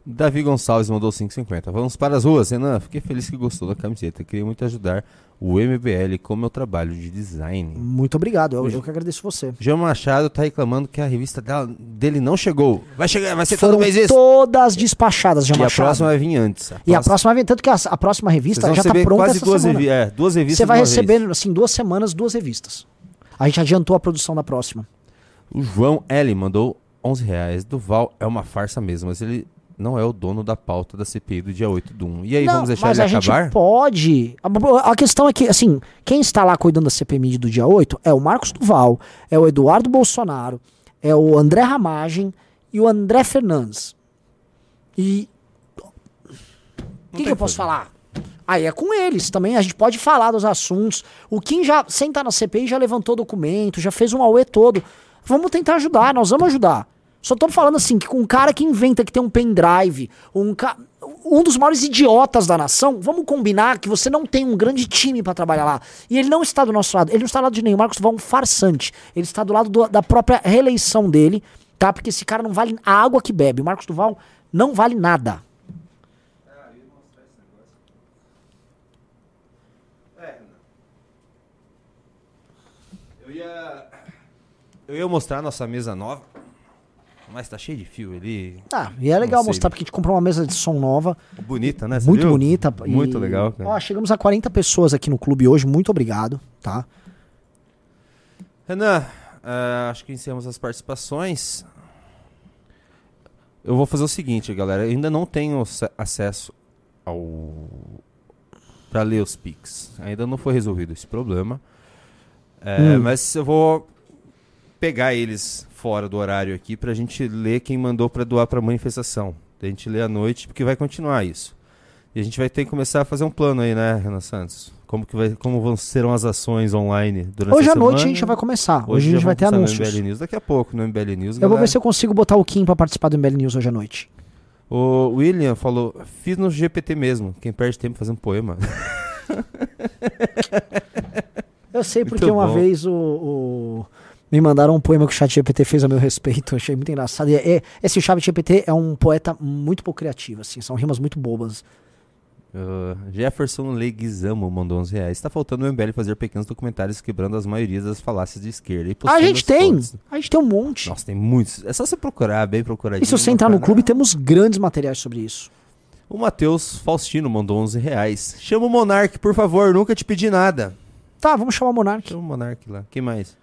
A: Davi Gonçalves mandou 5,50. Vamos para as ruas, Renan. Fiquei feliz que gostou da camiseta. Queria muito ajudar o MBL com o meu trabalho de design.
B: Muito obrigado, eu, eu que agradeço você.
A: Jean Machado tá reclamando que a revista dela- dele não chegou. Vai chegar, vai ser
B: Foram
A: todo mês isso.
B: todas despachadas, já
A: E a próxima vai vir antes.
B: E a próxima vai vir, tanto que a, a próxima revista já tá
A: receber
B: pronta
A: quase
B: essa
A: duas,
B: semana.
A: revi é, duas revistas.
B: Você vai
A: uma vez.
B: receber, assim, duas semanas, duas revistas. A gente adiantou a produção da próxima.
A: O João L mandou 11 reais. Duval é uma farsa mesmo, mas ele não é o dono da pauta da CPI do dia 8 do 1. E aí,
B: Não,
A: vamos deixar
B: mas
A: ele
B: a gente
A: acabar?
B: pode. A, a questão é que, assim, quem está lá cuidando da CPMI do dia 8 é o Marcos Duval, é o Eduardo Bolsonaro, é o André Ramagem e o André Fernandes. E. O que, que eu posso falar? Aí é com eles também, a gente pode falar dos assuntos. O Kim já, sem estar na CPI, já levantou documento, já fez um auê todo. Vamos tentar ajudar, nós vamos ajudar. Só tô falando assim, que com um cara que inventa que tem um pendrive, um, ca... um dos maiores idiotas da nação, vamos combinar que você não tem um grande time pra trabalhar lá. E ele não está do nosso lado, ele não está do lado de nenhum. Marcos Duval é um farsante. Ele está do lado do- da própria reeleição dele, tá? Porque esse cara não vale a água que bebe. O Marcos Duval não vale nada.
A: Ia... Eu ia mostrar a nossa mesa nova, mas tá cheio de fio ali.
B: Ah, e é legal mostrar, porque a gente comprou uma mesa de som nova,
A: Bonita, né? Você
B: muito
A: viu?
B: bonita. e-
A: Muito legal, cara.
B: Ó, chegamos a 40 pessoas aqui no clube hoje, muito obrigado, tá?
A: Renan, ah, acho que encerramos as participações. Eu vou fazer o seguinte, galera. Eu ainda não tenho ace- acesso ao. pra ler os Pix. Ainda não foi resolvido esse problema. É,
B: Hum.
A: Mas eu vou pegar eles fora do horário aqui pra gente ler quem mandou pra doar pra manifestação. A gente lê à noite, porque vai continuar isso. E a gente vai ter que começar a fazer um plano aí, né, Renan Santos? Como, que vai, como vão serão as ações online durante
B: Hoje
A: a
B: à noite a gente já vai começar. Hoje, a
A: já
B: gente vai ter anúncios.
A: No MBL News daqui a pouco, no MBL News.
B: Eu vou
A: galera.
B: ver se eu consigo botar o Kim pra participar do MBL News hoje à noite.
A: O William falou, fiz no GPT mesmo. Quem perde tempo fazendo poema.
B: Eu sei porque uma vez o, o- me mandaram um poema que o Chat GPT fez a meu respeito. Achei muito engraçado. E é, esse Chat GPT é um poeta muito pouco criativo, assim. São rimas muito bobas.
A: Uh, Jefferson Leguizamo mandou 11 reais. Está faltando o MBL fazer pequenos documentários quebrando as maiorias das falácias de esquerda. E
B: a gente tem! A gente tem um monte.
A: Nossa, tem muitos. É só você procurar, bem procuradinho.
B: E se você entrar no
A: canal.
B: clube, temos grandes materiais sobre isso.
A: O Matheus Faustino mandou 11 reais. Chama o Monark, por favor. Nunca te pedi nada.
B: Tá, vamos chamar o Monark.
A: Chama o Monark lá. Quem mais?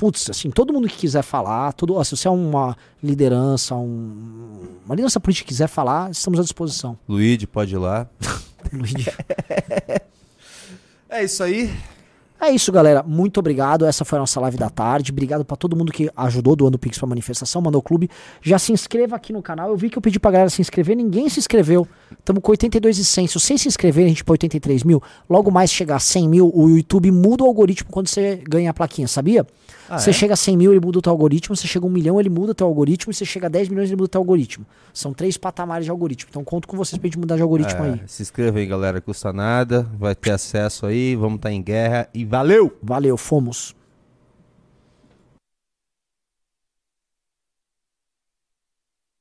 B: Putz, assim, todo mundo que quiser falar, todo, ó, se você é uma liderança, um, uma liderança política que quiser falar, estamos à disposição.
A: Luigi, pode ir lá.
B: Luigi.
A: É isso aí.
B: É isso, galera. Muito obrigado. Essa foi a nossa live da tarde. Obrigado pra todo mundo que ajudou doando Pix pra manifestação, mandou o clube. Já se inscreva aqui no canal. Eu vi que eu pedi pra galera se inscrever, ninguém se inscreveu. Estamos com 82 e 100. Se vocês se inscreverem, a gente põe 83 mil. Logo mais chegar a 100 mil, o YouTube muda o algoritmo quando você ganha a plaquinha, sabia?
A: Ah,
B: você
A: é?
B: chega a 100 mil, ele muda o teu algoritmo. Você chega a 1 milhão, ele muda o teu algoritmo. E você chega a 10 milhões, ele muda o teu algoritmo. São três patamares de algoritmo. Então conto com vocês pra gente mudar de algoritmo
A: É,
B: aí.
A: Se inscreva aí, galera. Custa nada. Vai ter acesso aí. Vamos estar em guerra. E valeu!
B: Valeu, fomos.